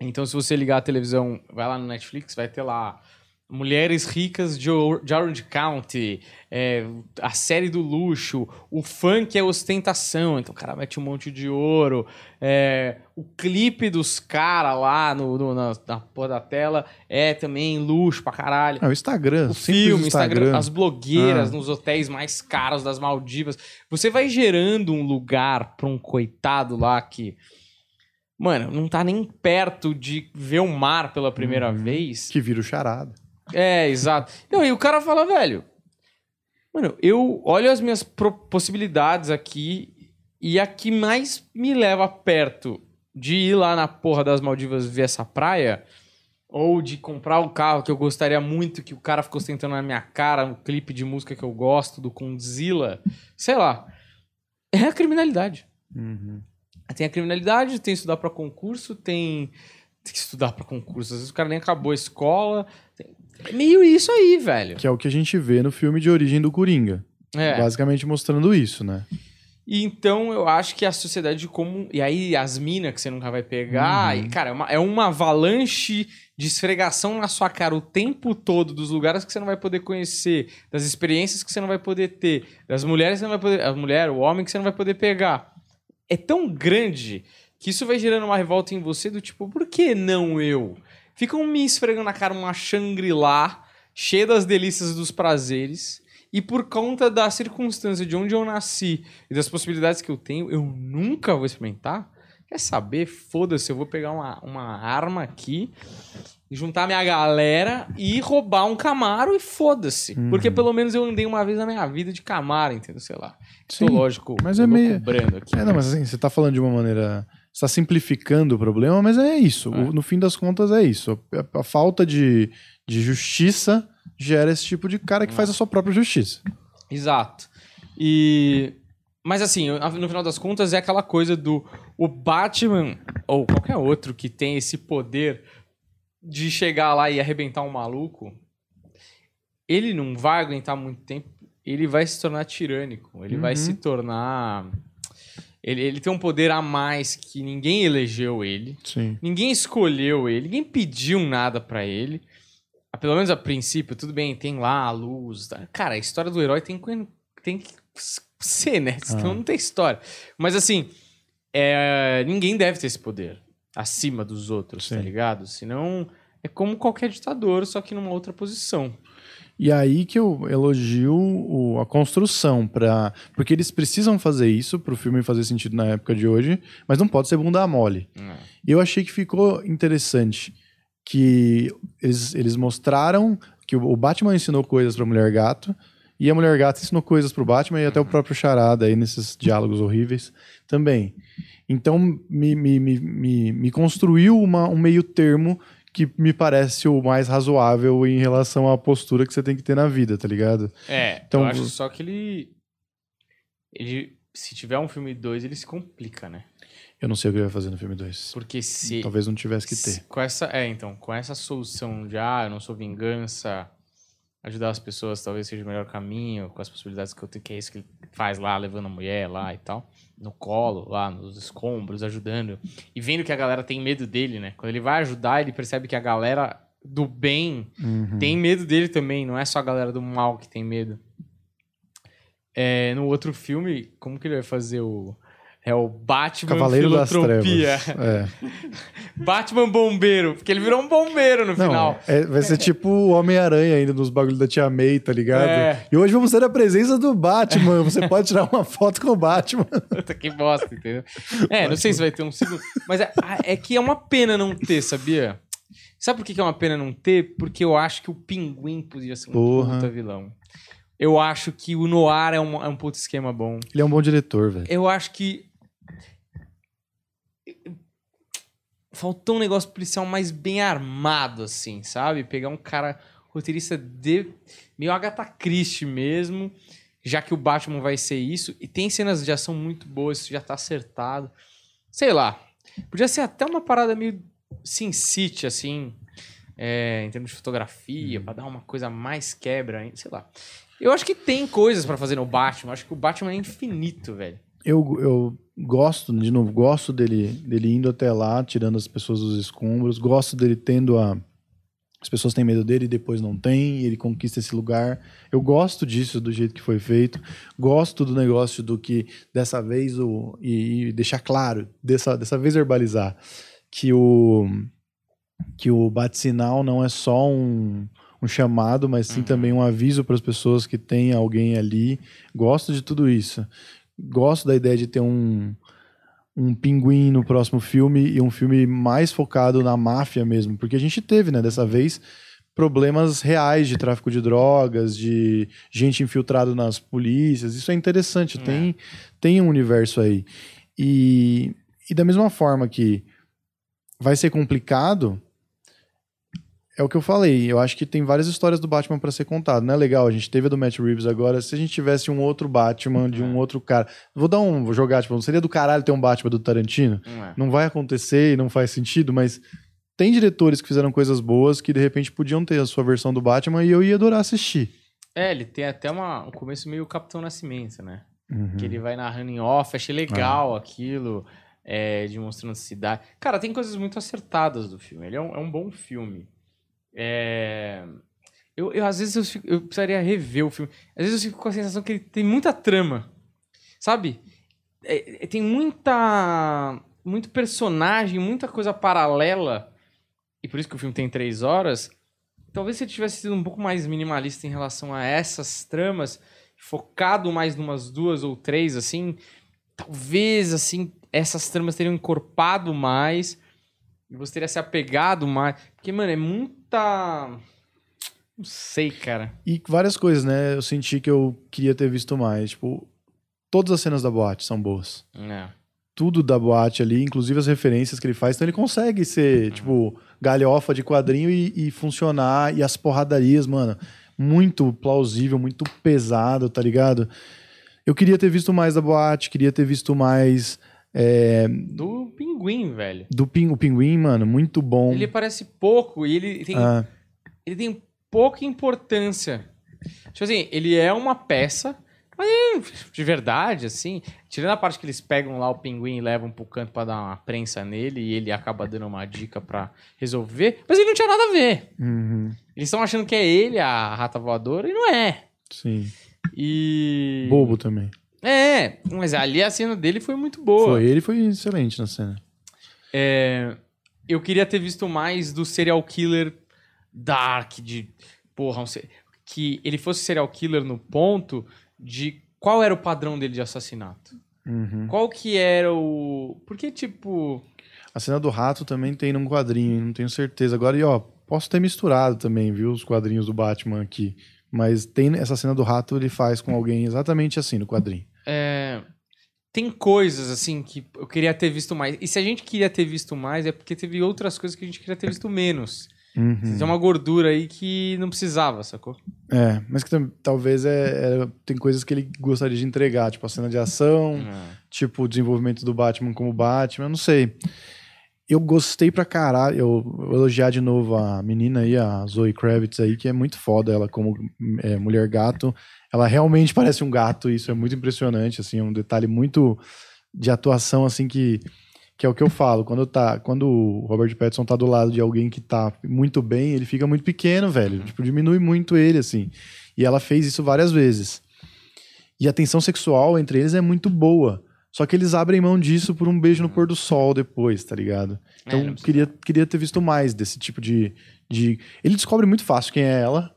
Então, se você ligar a televisão, vai lá no Netflix, vai ter lá Mulheres Ricas de Or- de Orange County, é, a série do luxo, o funk é ostentação, então o cara mete um monte de ouro, é, o clipe dos caras lá no, no- na, na porra da tela é também luxo pra caralho. É o Instagram, O filme, Instagram, as blogueiras Ah. nos hotéis mais caros das Maldivas. Você vai gerando um lugar pra um coitado lá que, mano, não tá nem perto de ver o mar pela primeira Uhum. vez. que vira o charada. É, exato. Não, e o cara fala, velho, mano, eu olho as minhas possibilidades aqui e a que mais me leva perto de ir lá na porra das Maldivas ver essa praia ou de comprar um carro que eu gostaria muito que o cara ficou ostentando na minha cara, um clipe de música que eu gosto, do Condzilla, sei lá, é a criminalidade. Uhum. Tem a criminalidade, tem estudar pra concurso, tem, tem que estudar pra concurso. Às vezes o cara nem acabou a escola. É meio isso aí, velho. Que é o que a gente vê no filme de origem do Coringa. É. Basicamente mostrando isso, né? E então eu acho que a sociedade como. E aí as minas que você nunca vai pegar. Uhum. E, cara, é uma, é uma avalanche de esfregação na sua cara o tempo todo dos lugares que você não vai poder conhecer, das experiências que você não vai poder ter, das mulheres que você não vai poder. A mulher, o homem que você não vai poder pegar. É tão grande que isso vai gerando uma revolta em você do tipo, por que não eu? Ficam me esfregando na cara uma Shangri-La cheia das delícias e dos prazeres. E por conta da circunstância de onde eu nasci e das possibilidades que eu tenho, eu nunca vou experimentar. Quer saber? Foda-se, eu vou pegar uma, uma arma aqui e juntar minha galera e roubar um Camaro e foda-se. Uhum. Porque pelo menos eu andei uma vez na minha vida de Camaro, entendeu? Sei lá. Tô Sim, lógico, mas é meio- aqui. É, não, mas assim, você tá falando de uma maneira. Você tá simplificando o problema, mas é isso. É. O- no fim das contas, é isso. A, a falta de, de justiça gera esse tipo de cara que É. faz a sua própria justiça. Exato. E. Mas assim, no final das contas é aquela coisa do o Batman, ou qualquer outro que tem esse poder de chegar lá e arrebentar um maluco, ele não vai aguentar muito tempo, ele vai se tornar tirânico, ele vai Uhum. se tornar. Ele, ele tem um poder a mais que ninguém elegeu ele. Sim. Ninguém escolheu ele, ninguém pediu nada pra ele. Ah, Pelo menos a princípio, tudo bem, tem lá a luz. tá? Cara, a história do herói tem, que- tem que ser, né? Senão Ah. não tem história. Mas assim, é, ninguém deve ter esse poder acima dos outros, tá Sim. ligado? Senão é como qualquer ditador, só que numa outra posição. E aí que eu elogio o- a construção para porque eles precisam fazer isso pro filme fazer sentido na época de hoje, mas não pode ser bunda mole. É. E eu achei que ficou interessante que eles, eles mostraram que o o Batman ensinou coisas pra Mulher Gato e a Mulher Gato ensinou coisas pro Batman e até o próprio Charada aí nesses diálogos horríveis também. Então me, me, me, me, me construiu uma, um meio termo que me parece o mais razoável em relação à postura que você tem que ter na vida, tá ligado? É, Então, eu acho só que ele. Ele. Se tiver um filme 2, ele se complica, né? Eu não sei o que ele vai fazer no filme 2. Porque se. Talvez não tivesse que ter. Com essa, é, então, com essa solução de, ah, eu não sou vingança, ajudar as pessoas talvez seja o melhor caminho, com as possibilidades que eu tenho, que é isso que ele faz lá, levando a mulher lá e tal, no colo, lá, nos escombros, ajudando. E vendo que a galera tem medo dele, né? Quando ele vai ajudar, ele percebe que a galera do bem Uhum. tem medo dele também, não é só a galera do mal que tem medo. É, no outro filme, como que ele vai fazer o. É o Batman Cavaleiro das Filantropia. Trevas. É. Batman Bombeiro, porque ele virou um bombeiro no Não, final. é- vai ser tipo o Homem-Aranha ainda nos bagulhos da Tia May, tá ligado? É. E hoje vamos ter a presença do Batman. Você pode tirar uma foto com o Batman. Puta que bosta, entendeu? É, não sei se vai ter um segundo. Mas é, é que é uma pena não ter, sabia? Sabe por que que é uma pena não ter? Porque eu acho que o Pinguim podia ser um Porra. puta vilão. Eu acho que o Noir é um, é um puto esquema bom. Ele é um bom diretor, velho. Eu acho que. Faltou um negócio policial mais bem armado, assim, sabe? Pegar um cara roteirista de. meio Agatha Christie mesmo, já que o Batman vai ser isso. E tem cenas de ação muito boas, isso já tá acertado. Sei lá. Podia ser até uma parada meio Sin City, assim, é, em termos de fotografia, pra dar uma coisa mais quebra, sei lá. Eu acho que tem coisas pra fazer no Batman. Acho que o Batman é infinito, velho. Eu, eu gosto, de novo, gosto dele, dele indo até lá, tirando as pessoas dos escombros. Gosto dele tendo a. As pessoas têm medo dele e depois não tem, e ele conquista esse lugar. Eu gosto disso, do jeito que foi feito. Gosto do negócio do que dessa vez o. E, e deixar claro, dessa, dessa vez verbalizar, que o. Que o bate-sinal não é só um, um chamado, mas sim Uhum. também um aviso para as pessoas que tem alguém ali. Gosto de tudo isso gosto da ideia de ter um, um pinguim no próximo filme e um filme mais focado na máfia mesmo, porque a gente teve, né, dessa vez problemas reais de tráfico de drogas, de gente infiltrada nas polícias. Isso é interessante, É. tem tem um universo aí. E, e da mesma forma que vai ser complicado, é o que eu falei. Eu acho que tem várias histórias do Batman pra ser contado. Não é legal? A gente teve a do Matt Reeves agora. Se a gente tivesse um outro Batman de um É. outro cara. Vou dar um. Vou jogar, tipo, não seria do caralho ter um Batman do Tarantino? Não é. Não vai acontecer e não faz sentido, mas tem diretores que fizeram coisas boas que de repente podiam ter a sua versão do Batman e eu ia adorar assistir. É, ele tem até uma, um começo meio Capitão Nascimento, né? Uhum. Que ele vai narrando em off, achei legal aquilo, é, de mostrando a cidade. Cara, tem coisas muito acertadas do filme. Ele é um, é um bom filme. É, Eu, eu, às vezes eu, fico- eu precisaria rever o filme. Às vezes eu fico com a sensação que ele tem muita trama. Sabe? É, é, tem muita. Muito personagem, muita coisa paralela. E por isso que o filme tem três horas. Talvez se ele tivesse sido um pouco mais minimalista em relação a essas tramas, focado mais numas duas ou três, assim, talvez, assim, essas tramas teriam encorpado mais você teria se apegado mais. Porque, mano, é muita. Não sei, cara. E várias coisas, né? Eu senti que eu queria ter visto mais. Tipo, todas as cenas da boate são boas. É. Tudo da boate ali, inclusive as referências que ele faz. Então ele consegue ser, tipo, galhofa de quadrinho e, e funcionar. E as porradarias, mano, muito plausível, muito pesado, tá ligado? Eu queria ter visto mais da boate, queria ter visto mais é, Do pinguim, velho. do pin, o pinguim, mano, muito bom. Ele parece pouco e ele tem, Ah, ele tem pouca importância. Tipo assim, ele é uma peça, mas ele, de verdade, assim, tirando a parte que eles pegam lá o pinguim e levam pro canto pra dar uma prensa nele e ele acaba dando uma dica pra resolver, mas ele não tinha nada a ver. uhum, Eles estão achando que é ele a rata voadora e não é. sim. E. Bobo também. É, mas ali a cena dele foi muito boa. Foi, ele foi excelente na cena. É, eu queria ter visto mais do serial killer dark, de. Porra, um que ele fosse serial killer no ponto de qual era o padrão dele de assassinato. Uhum. Qual que era o. Porque, tipo. A cena do rato também tem num quadrinho, não tenho certeza. Agora, e ó, posso ter misturado também, viu, os quadrinhos do Batman aqui. Mas tem essa cena do rato, ele faz com alguém exatamente assim no quadrinho. É, tem coisas, assim, que eu queria ter visto mais. E se a gente queria ter visto mais, é porque teve outras coisas que a gente queria ter visto menos. Uhum. Tem uma gordura aí que não precisava, sacou? É, mas que talvez é, é- tem coisas que ele gostaria de entregar, tipo a cena de ação, tipo o desenvolvimento do Batman como Batman, eu não sei. Eu gostei pra caralho, eu vou elogiar de novo a menina aí, a Zoe Kravitz aí, que é muito foda, ela como é, mulher gato, ela realmente parece um gato, e isso é muito impressionante, assim, é um detalhe muito de atuação, assim, que, que é o que eu falo, quando, tá, quando o Robert Pattinson tá do lado de alguém que tá muito bem, ele fica muito pequeno, velho, tipo, diminui muito ele, assim, e ela fez isso várias vezes. E a tensão sexual entre eles é muito boa. Só que eles abrem mão disso por um beijo no pôr do sol depois, tá ligado? Então, É, precisa. queria, queria ter visto mais desse tipo de, de. Ele descobre muito fácil quem é ela.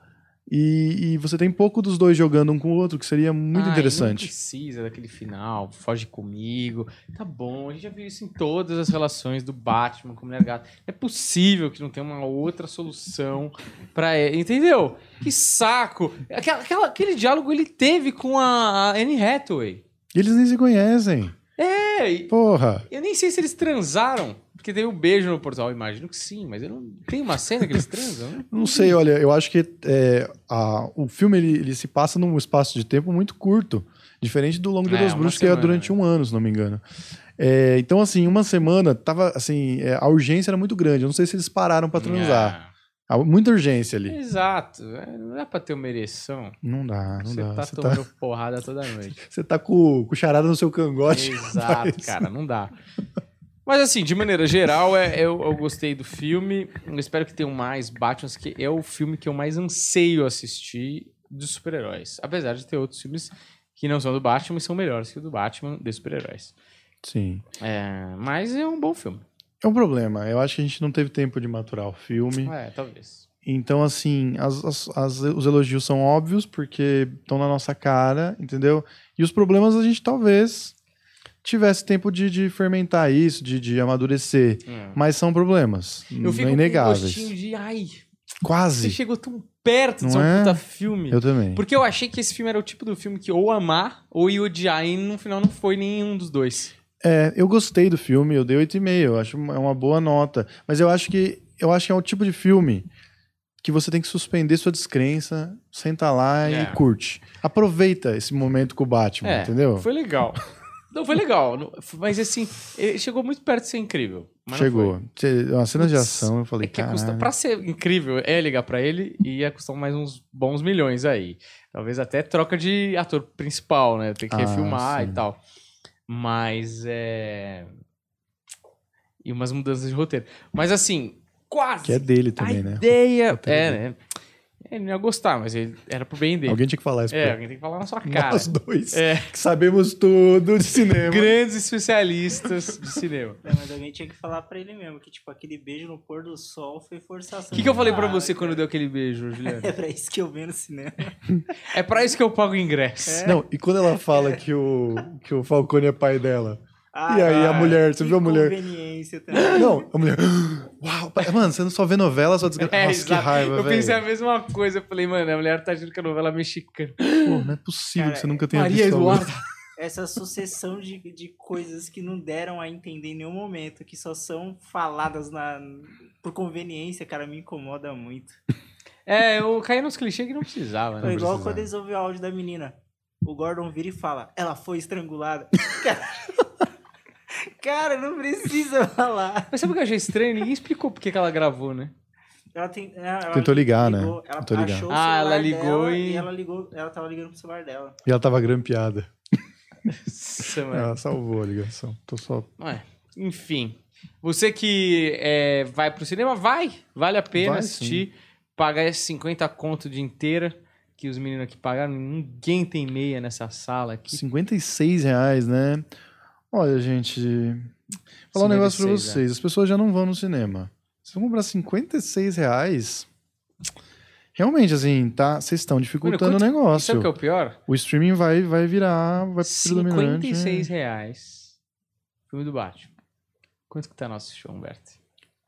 E, e você tem pouco dos dois jogando um com o outro, que seria muito Não interessante. precisa daquele final, foge comigo. Tá bom, a gente já viu isso em todas as relações do Batman com o Mulher Gato. É possível que não tenha uma outra solução pra ele, entendeu? Que saco! Aquela, aquele diálogo ele teve com a, Anne Hathaway. Eles nem se conhecem. É, Porra. eu nem sei se eles transaram, porque teve um beijo no portal. Imagino que sim, mas eu não tem uma cena que eles transam, né? Não sei, olha, eu acho que é, a- o filme ele, ele se passa num espaço de tempo muito curto. Diferente do Longo É, das uma Bruxas, que é durante né? um ano, se não me engano. É, então, assim, uma semana, tava assim, é, a urgência era muito grande. Eu não sei se eles pararam pra transar. Há muita urgência É, ali. Exato. É, Não dá pra ter uma ereção. Não dá, não Você dá. tá Você tá, tomando porrada toda noite. você tá com, com charada no seu cangote. Exato, cara, não dá. Mas assim, de maneira geral, é, eu, eu gostei do filme. Eu espero que tenham mais Batman, que é o filme que eu mais anseio assistir dos super-heróis. Apesar de ter outros filmes que não são do Batman e são melhores que o do Batman de super-heróis. Sim. É, mas é um bom filme. É um problema. Eu acho que a gente não teve tempo de maturar o filme. É, talvez. Então, assim, as- as- as- os elogios são óbvios, porque estão na nossa cara, entendeu? E os problemas a gente talvez tivesse tempo de, de fermentar isso, de, de amadurecer. Hum. Mas são problemas. Eu fico não com um inegáveis. gostinho de. Ai, você Quase. chegou tão perto de Não ser um é? puta filme. Eu também. Porque eu achei que esse filme era o tipo do filme que ou amar ou ia odiar, e no final não foi nenhum dos dois. É, eu gostei do filme, eu dei 8,5, eu acho uma- é uma boa nota. Mas eu acho que eu acho que é um tipo de filme que você tem que suspender sua descrença, senta lá É. e curte. Aproveita esse momento com o Batman, É, entendeu? Foi legal. Não, foi legal. Mas assim, ele chegou muito perto de ser incrível. Chegou. Che- Uma cena de ação, eu falei, É que cara. custa, pra ser incrível, é ligar pra ele e ia custar mais uns bons milhões aí. Talvez até troca de ator principal, né? Tem que Ah, refilmar sim. e tal. Mas é. E umas mudanças de roteiro. Mas assim, quase. Que é dele a também, né? ideia. É, né? Ele não ia gostar, mas ele era pro bem dele. Alguém tinha que falar isso É, pra alguém tem que falar na sua cara. Nós dois, É. que sabemos tudo de cinema. Grandes especialistas de cinema. É, mas alguém tinha que falar pra ele mesmo, que tipo, aquele beijo no pôr do sol foi forçação. O que, que eu falei pra barra, você quando cara. deu aquele beijo, Juliano? É pra isso que eu venho no cinema. É pra isso que eu pago o ingresso. É. Não, e quando ela fala que o, que o Falcone é pai dela? Ah, e aí a mulher, você que viu a mulher? conveniência também. Não, a mulher. Uau, pai- mano, você não só vê novela, só desgraça. É, Nossa, que exato. raiva, Eu velho. pensei a mesma coisa. Eu falei, mano, a mulher tá agindo com a novela mexicana. Pô, não é possível Cara, que você nunca tenha Maria visto. a Eduarda. Essa sucessão de, de coisas que não deram a entender em nenhum momento, que só são faladas na, por conveniência, cara, me incomoda muito. É, eu caí nos clichês que não precisava, Foi né? igual precisava. quando eles ouvem o áudio da menina. O Gordon vira e fala, ela foi estrangulada. Cara, não precisa falar. Mas sabe o que eu achei estranho? Ninguém explicou por que ela gravou, né? Ela tem, ela Tentou ligar, né? ligou, Ela Tentou ligar. achou o Ah, ela ligou dela e- ela ligou, ela tava ligando pro celular dela. E ela tava grampeada. Nossa, mano. Ela salvou a ligação. Tô só. Ué, enfim. Você que é, vai pro cinema, vai. Vale a pena Vai, assistir. Pagar esses 50 conto de inteira que os meninos aqui pagaram. Ninguém tem meia nessa sala aqui. 56 reais, né? Olha, gente. Vou falar um negócio pra 56, vocês. As pessoas já não vão no cinema. Se vão comprar 56 reais. Realmente, assim, tá, vocês estão dificultando Mano, o negócio. Sabe o que é o pior? O streaming vai, vai virar, vai 56 predominante. reais. Filme do Batman. Quanto que tá nosso show, Humberto?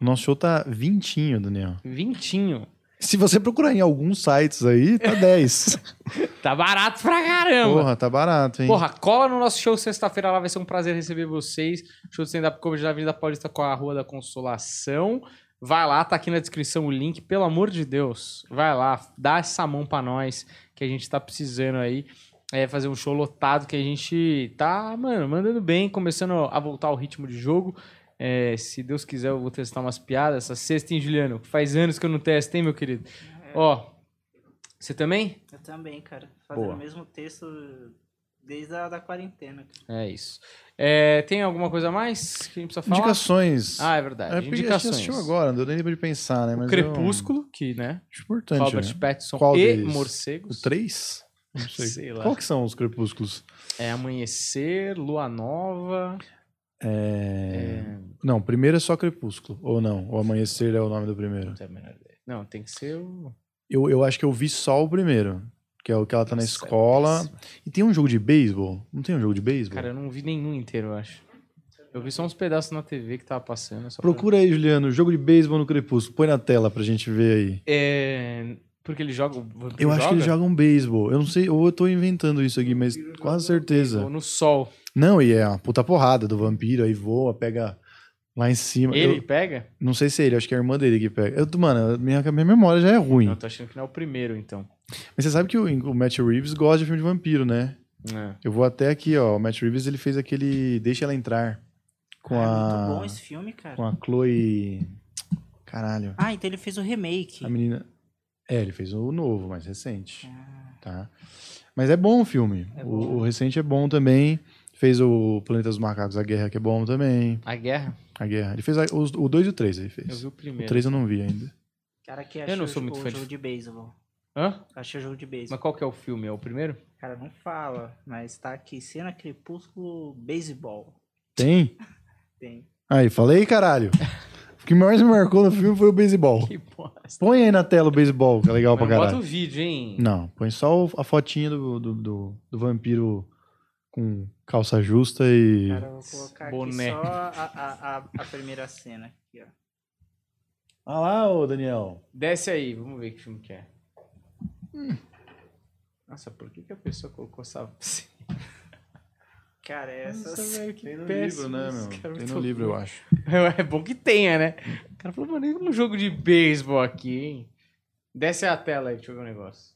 O nosso show tá vintinho, Daniel. Vintinho. Se você procurar em alguns sites aí, tá 10. Tá barato pra caramba. Porra, tá barato, hein? Porra, cola no nosso show sexta-feira lá, vai ser um prazer receber vocês. Show de stand-up comedy da Avenida Paulista com a Rua da Consolação. Vai lá, tá aqui na descrição o link, pelo amor de Deus. Vai lá, dá essa mão pra nós, que a gente tá precisando aí. É fazer um show lotado que a gente tá, mano, mandando bem, começando a voltar ao ritmo de jogo. É, se Deus quiser, eu vou testar umas piadas. Essa sexta, hein, Juliano? Faz anos que eu não testo, hein, meu querido? Ó, você também? Eu também, cara. Fazendo Boa. o mesmo texto desde a da quarentena. cara. É isso. É, tem alguma coisa a mais que a gente precisa falar? Indicações. Ah, é verdade. é Indicações. assistiu agora, não deu nem tempo de pensar, né? O Mas Crepúsculo, que, né? Eu... Acho importante, Robert né? Pattinson Qual e deles? O Morcegos. 3? Não sei. Sei lá. Qual que são os crepúsculos? É Amanhecer, Lua Nova. É... É... Não, o primeiro é só Crepúsculo. Ou não? O Amanhecer é o nome do primeiro. Não, ideia. Não, tem que ser o. Eu, eu acho que eu vi só o primeiro. Que é o que ela tá na Nossa, escola. é. E tem um jogo de beisebol? Não tem um jogo de beisebol? Cara, eu não vi nenhum inteiro, eu acho. Eu vi só uns pedaços na TV que tava passando. só pra- Procura aí, Juliano, jogo de beisebol no Crepúsculo. Põe na tela pra gente ver aí. É. Porque ele joga. Eu acho que eles joga? jogam beisebol. Eu não sei, ou eu tô inventando isso aqui, mas quase certeza. No sol. Não, e é uma puta porrada do vampiro, aí voa, pega lá em cima. Ele Eu pega? não sei se é ele, acho que é a irmã dele que pega. Eu, mano, minha, minha memória já é ruim. Não, eu tô achando que não é o primeiro, então. Mas você sabe que o, o Matt Reeves gosta de filme de vampiro, né? É. Eu vou até aqui, ó. O Matt Reeves ele fez aquele Deixa Ela Entrar. Com Ah, a. Muito bom esse filme, cara. Com a Chloe. Caralho. Ah, então ele fez o remake. A menina. É, ele fez o novo, mais recente. Ah, Tá? Mas é bom o filme. É o, bom. o recente é bom também. Fez o Planeta dos Macacos, a Guerra, que é bom também. A guerra? A Guerra. Ele fez a- os- o 2 e o 3, ele Eu fez. vi o O primeiro. 3 eu não vi ainda. cara que Eu achou não sou o- muito o fã de- jogo de beisebol. Hã? Achei o jogo de beisebol. Mas qual que é o filme? É o primeiro? Cara, não fala, mas tá aqui. Cena Crepúsculo Beisebol. Tem? Tem. Aí, falei, caralho. O que mais me marcou no filme foi o beisebol. Que bosta. Põe aí na tela o beisebol, que é legal Mas pra não bota caralho. o vídeo, hein? Não, põe só o- a fotinha do, do, do, do vampiro com calça justa e. Cara, eu vou colocar Boné. aqui só a, a, a, primeira cena. Aqui, ó. Ah lá, ô Daniel. Desce aí, vamos ver que filme que é. Nossa, por que, que a pessoa colocou essa... Cara, essa Nossa, velho, que Tem no péssimo livro, né, meu? cara, Tem no livro, eu acho. É bom que tenha, né? O cara falou, mano, um jogo de beisebol aqui, hein? Desce a tela aí, deixa eu ver um negócio.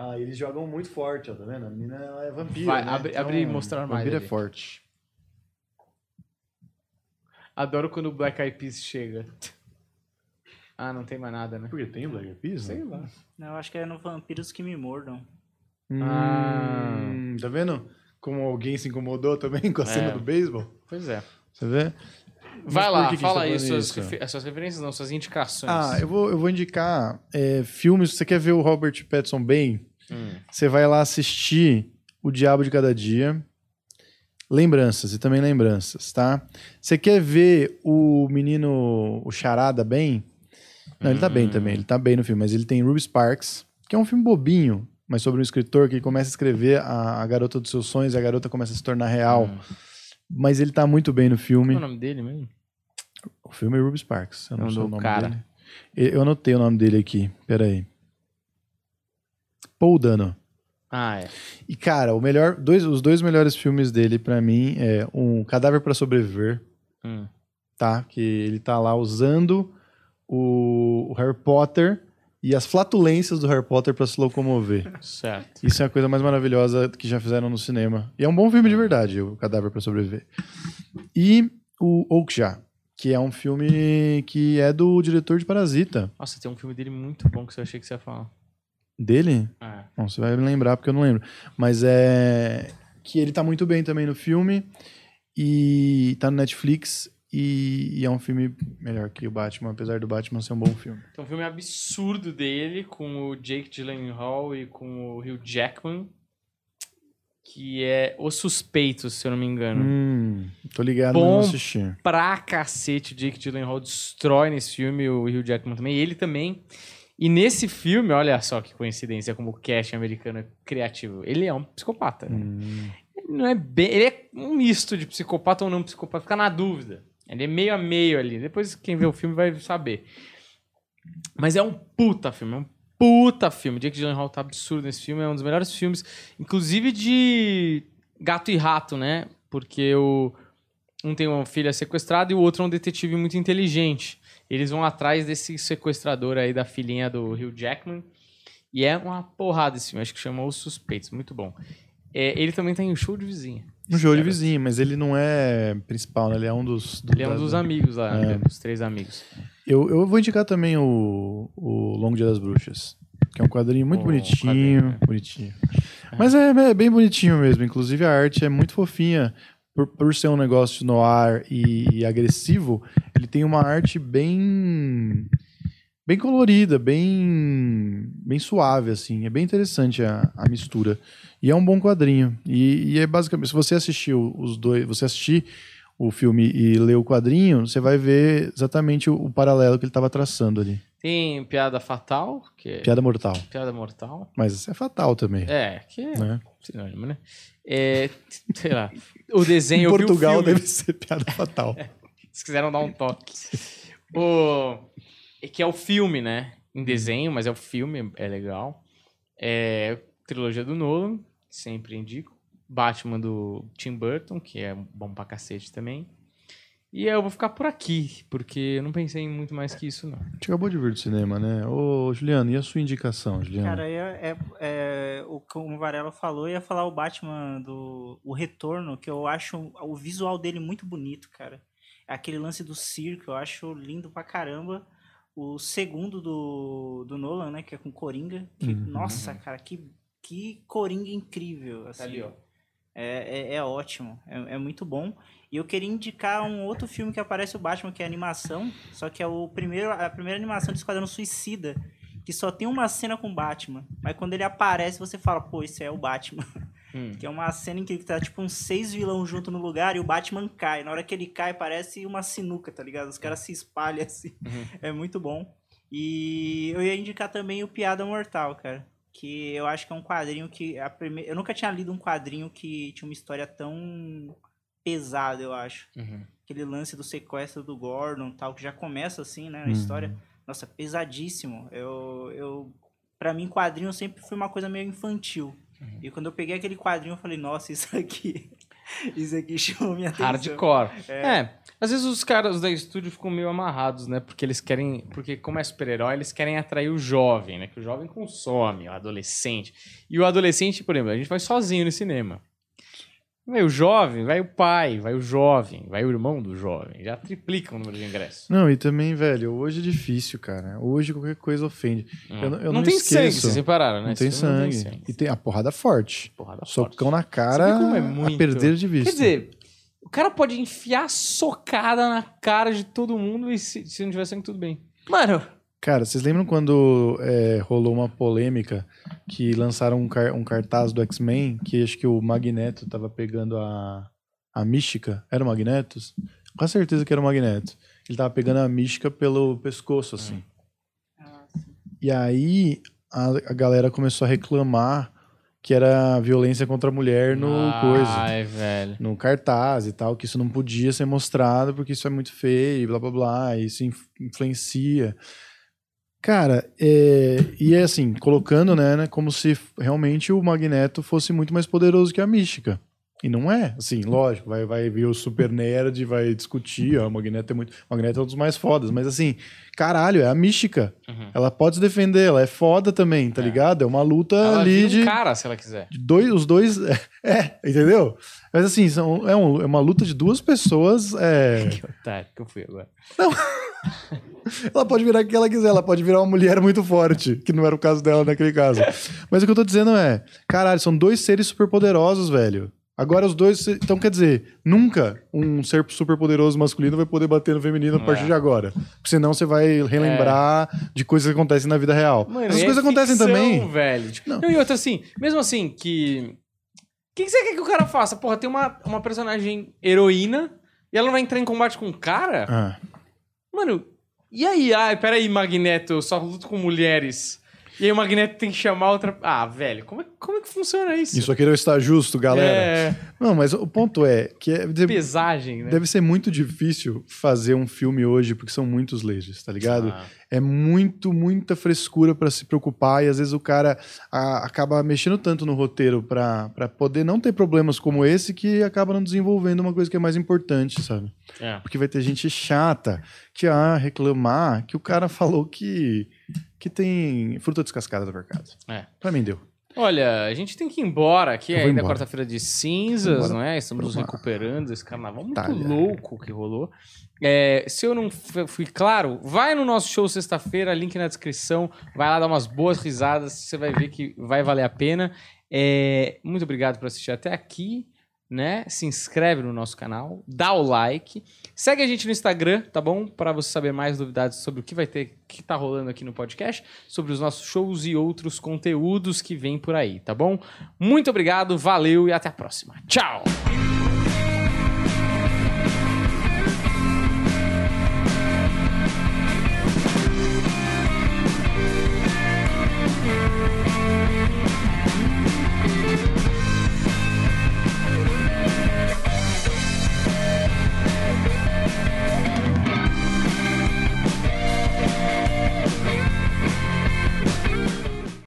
Ah, eles jogam muito forte, ó, tá vendo? A menina ela é vampiro. Vai, né? abre- abre e mostrar mais Vampiro ali. é forte. Adoro quando o Black Eyed Peas chega. Ah, não tem mais nada, né? Por que tem o Black Eyed Peas? Sei né? lá. Não, eu acho que é no Vampiros que me mordam. Hum, Tá vendo? Como alguém se incomodou também com a cena É. do beisebol? Pois é. Você vê? Vai lá, que fala aí tá suas, isso? refe- as suas referências, não, suas indicações. Ah, eu vou, eu vou indicar é, filmes. Você quer ver o Robert Pattinson bem? Hum. Você vai lá assistir O Diabo de Cada Dia. Lembranças, e também lembranças, tá? Você quer ver o menino, o Charada, bem? Não, ele tá bem Hum. também, ele tá bem no filme, mas ele tem Ruby Sparks, que é um filme bobinho, mas sobre um escritor que começa a escrever a, a garota dos seus sonhos e a garota começa a se tornar real. Hum. Mas ele tá muito bem no Qual filme. é o nome dele mesmo? O filme é Ruby Sparks. Eu não Não, sei o nome cara. dele. Eu anotei o nome dele aqui. Peraí. Paul Dano. Ah, é. E, cara, o melhor, dois, os dois melhores filmes dele, pra mim, é um Cadáver pra Sobreviver, Hum. tá? Que ele tá lá usando o Harry Potter e as flatulências do Harry Potter pra se locomover. Certo. Isso é a coisa mais maravilhosa que já fizeram no cinema. E é um bom filme de verdade, o Cadáver pra Sobreviver. E o Okja, que é um filme que é do diretor de Parasita. Nossa, tem um filme dele muito bom que eu achei que você ia falar. Dele? É. Não, você vai me lembrar porque eu não lembro. Mas é. Que ele tá muito bem também no filme. E tá no Netflix. E, e é um filme melhor que o Batman, apesar do Batman ser um bom filme. Tem um filme absurdo dele com o Jake Gyllenhaal e com o Hugh Jackman. Que é Os Suspeitos, se eu não me engano. Hum, tô ligado, Bom. não assisti. Pra cacete, o Jake Gyllenhaal destrói nesse filme, o Hugh Jackman também, ele também. E nesse filme, olha só que coincidência como o cast americano é criativo. Ele é um psicopata. né? Hum. Ele não é bem. Ele é um misto de psicopata ou não psicopata, fica na dúvida. Ele é meio a meio ali. Depois quem vê o filme vai saber. Mas é um puta filme, é um puta filme. Jake Gyllenhaal tá absurdo nesse filme, é um dos melhores filmes, inclusive de gato e rato, né? Porque o um tem uma filha sequestrada e o outro é um detetive muito inteligente. Eles vão atrás desse sequestrador aí da filhinha do Hugh Jackman. E é uma porrada esse filme, acho que chamou Os Suspeitos, muito bom. É, ele também tá em Show de Vizinha. No jogo de vizinho, mas ele não é principal, né? Ele é um dos. Ele é um dos amigos lá, É. né? Dos três amigos. Eu, eu vou indicar também o, o Longo Dia das Bruxas. Que é um quadrinho muito Oh, bonitinho. quadrinho, né? Bonitinho. Mas é, é bem bonitinho mesmo. Inclusive a arte é muito fofinha. Por, por ser um negócio no ar e, e agressivo, ele tem uma arte bem. Bem colorida, bem. bem suave, assim. É bem interessante a, a mistura. E é um bom quadrinho. E, e é basicamente. Se você assistiu os dois. Você assistir o filme e ler o quadrinho, você vai ver exatamente o, o paralelo que ele estava traçando ali. Tem Piada Fatal, que é Piada mortal. Piada Mortal. Mas isso é fatal também. É, que é Né? sinônimo, né? É, sei lá. O desenho, Em Portugal deve ser piada fatal. Se quiseram dar um toque. o... é Que é o filme, né? Em desenho, mas é o filme, é legal. É trilogia do Nolan, sempre indico. Batman do Tim Burton, que é bom pra cacete também. E eu vou ficar por aqui, porque eu não pensei em muito mais que isso, não. A gente acabou de vir do cinema, né? Ô, Juliano, e a sua indicação, Juliano? Cara, é, é, é- o como o Varela falou, eu ia falar o Batman do o Retorno, que eu acho o visual dele muito bonito, cara. Aquele lance do circo, eu acho lindo pra caramba. O segundo do, do Nolan, né, que é com Coringa. que- Uhum. Nossa, cara, que, que Coringa incrível. Assim. Tá ali, ó. É, é, é ótimo, é, é muito bom. E eu queria indicar um outro filme que aparece o Batman, que é animação, só que é o primeiro, a primeira animação de Esquadrão Suicida, que só tem uma cena com o Batman. Mas quando ele aparece, você fala, pô, esse é o Batman. Hum. Que é uma cena em que tá tipo uns seis vilão junto no lugar e o Batman cai. Na hora que ele cai, parece uma sinuca, tá ligado? Os caras se espalham assim. Uhum. É muito bom. E eu ia indicar também o Piada Mortal, cara. Que eu acho que é um quadrinho que. A prime... Eu nunca tinha lido um quadrinho que tinha uma história tão pesada, eu acho. Uhum. Aquele lance do sequestro do Gordon tal, que já começa assim, né? A Uhum. história. Nossa, pesadíssimo. Eu, eu, pra mim, quadrinho sempre foi uma coisa meio infantil. Uhum. E quando eu peguei aquele quadrinho, eu falei, nossa, isso aqui. Isso aqui chamou minha atenção. Hardcore. É. É. às vezes os caras da estúdio ficam meio amarrados, né? Porque eles querem. Porque, como é super-herói, eles querem atrair o jovem, né? Que o jovem consome, o adolescente. E o adolescente, por exemplo, a gente vai sozinho no cinema. Vai o jovem, vai o pai, vai o jovem, vai o irmão do jovem. Já triplica o número de ingressos. Não, e também, velho, hoje é difícil, cara. Hoje qualquer coisa ofende. Eu não- eu não tem esqueço. sangue, vocês repararam, né? Não tem sangue. Não tem sangue. E tem a porrada forte. Porrada Socão forte. na cara como é a muito- perder de vista. Quer dizer, o cara pode enfiar socada na cara de todo mundo e se, se não tiver sangue, tudo bem. Mano, Cara, vocês lembram quando é, rolou uma polêmica que lançaram um, car- um cartaz do X-Men que acho que o Magneto tava pegando a, a Mística? Era o Magneto? Com certeza que era o Magneto. Ele tava pegando a Mística pelo pescoço, assim. Ah, sim. E aí a, a galera começou a reclamar que era violência contra a mulher no coisa. Ai, velho. No cartaz e tal, que isso não podia ser mostrado porque isso é muito feio, blá blá blá, isso inf- influencia. Cara, é, e é assim, colocando, né, né, como se realmente o Magneto fosse muito mais poderoso que a Mística. E não é, assim, lógico, vai, vai vir o Super Nerd, vai discutir, ó, o Magneto é muito. O Magneto é um dos mais fodas, mas assim, caralho, é a Mística. Uhum. Ela pode se defender, ela é foda também, tá É. ligado? É uma luta Ela ali de. um cara, se ela quiser. de dois, os dois. É, entendeu? Mas assim, são, é, um- é uma luta de duas pessoas. é, Que otário que eu fui agora. ela pode virar o que ela quiser, ela pode virar uma mulher muito forte, que não era o caso dela naquele caso. Mas o que eu tô dizendo é, caralho, são dois seres superpoderosos, velho. Agora os dois. Então, quer dizer, nunca um ser superpoderoso masculino vai poder bater no feminino a partir É. de agora. Porque senão você vai relembrar de coisas que acontecem na vida real. Mano, Essas é coisas acontecem ficção, também. velho. Tipo, Não. não, E outra, assim, mesmo assim, que. O que, que você quer que o cara faça? Porra, tem uma, uma personagem heroína e ela não vai entrar em combate com um cara? Ah, Mano, E aí, ai, peraí, Magneto, eu só luto com mulheres. E aí o Magneto tem que chamar outra. Ah, velho, como é, como é que funciona isso? Isso aqui não está justo, galera. É, Não, mas o ponto é que é- deve, pesagem, né? deve ser muito difícil fazer um filme hoje, porque são muitos lasers, tá ligado? Ah, É muito, muita frescura pra se preocupar, e às vezes o cara a- acaba mexendo tanto no roteiro pra pra poder não ter problemas como esse que acaba não desenvolvendo uma coisa que é mais importante, sabe? é. Porque vai ter gente chata que ah, reclamar que o cara falou que, que tem fruta descascada no mercado. É. Pra mim deu. Olha, a gente tem que ir embora aqui, Eu vou ainda é embora. quarta-feira de cinzas, não é? Estamos nos recuperando esse carnaval muito Tá, né? louco que rolou. É, se eu não f- fui claro, vai no nosso show sexta-feira, link na descrição, vai lá dar umas boas risadas, você vai ver que vai valer a pena. É, muito obrigado por assistir até aqui. Né? Se inscreve no nosso canal, dá o like, segue a gente no Instagram, tá bom? Para você saber mais novidades sobre o que vai ter, que tá rolando aqui no podcast, sobre os nossos shows e outros conteúdos que vem por aí, tá bom? Muito obrigado, valeu e até a próxima. Tchau!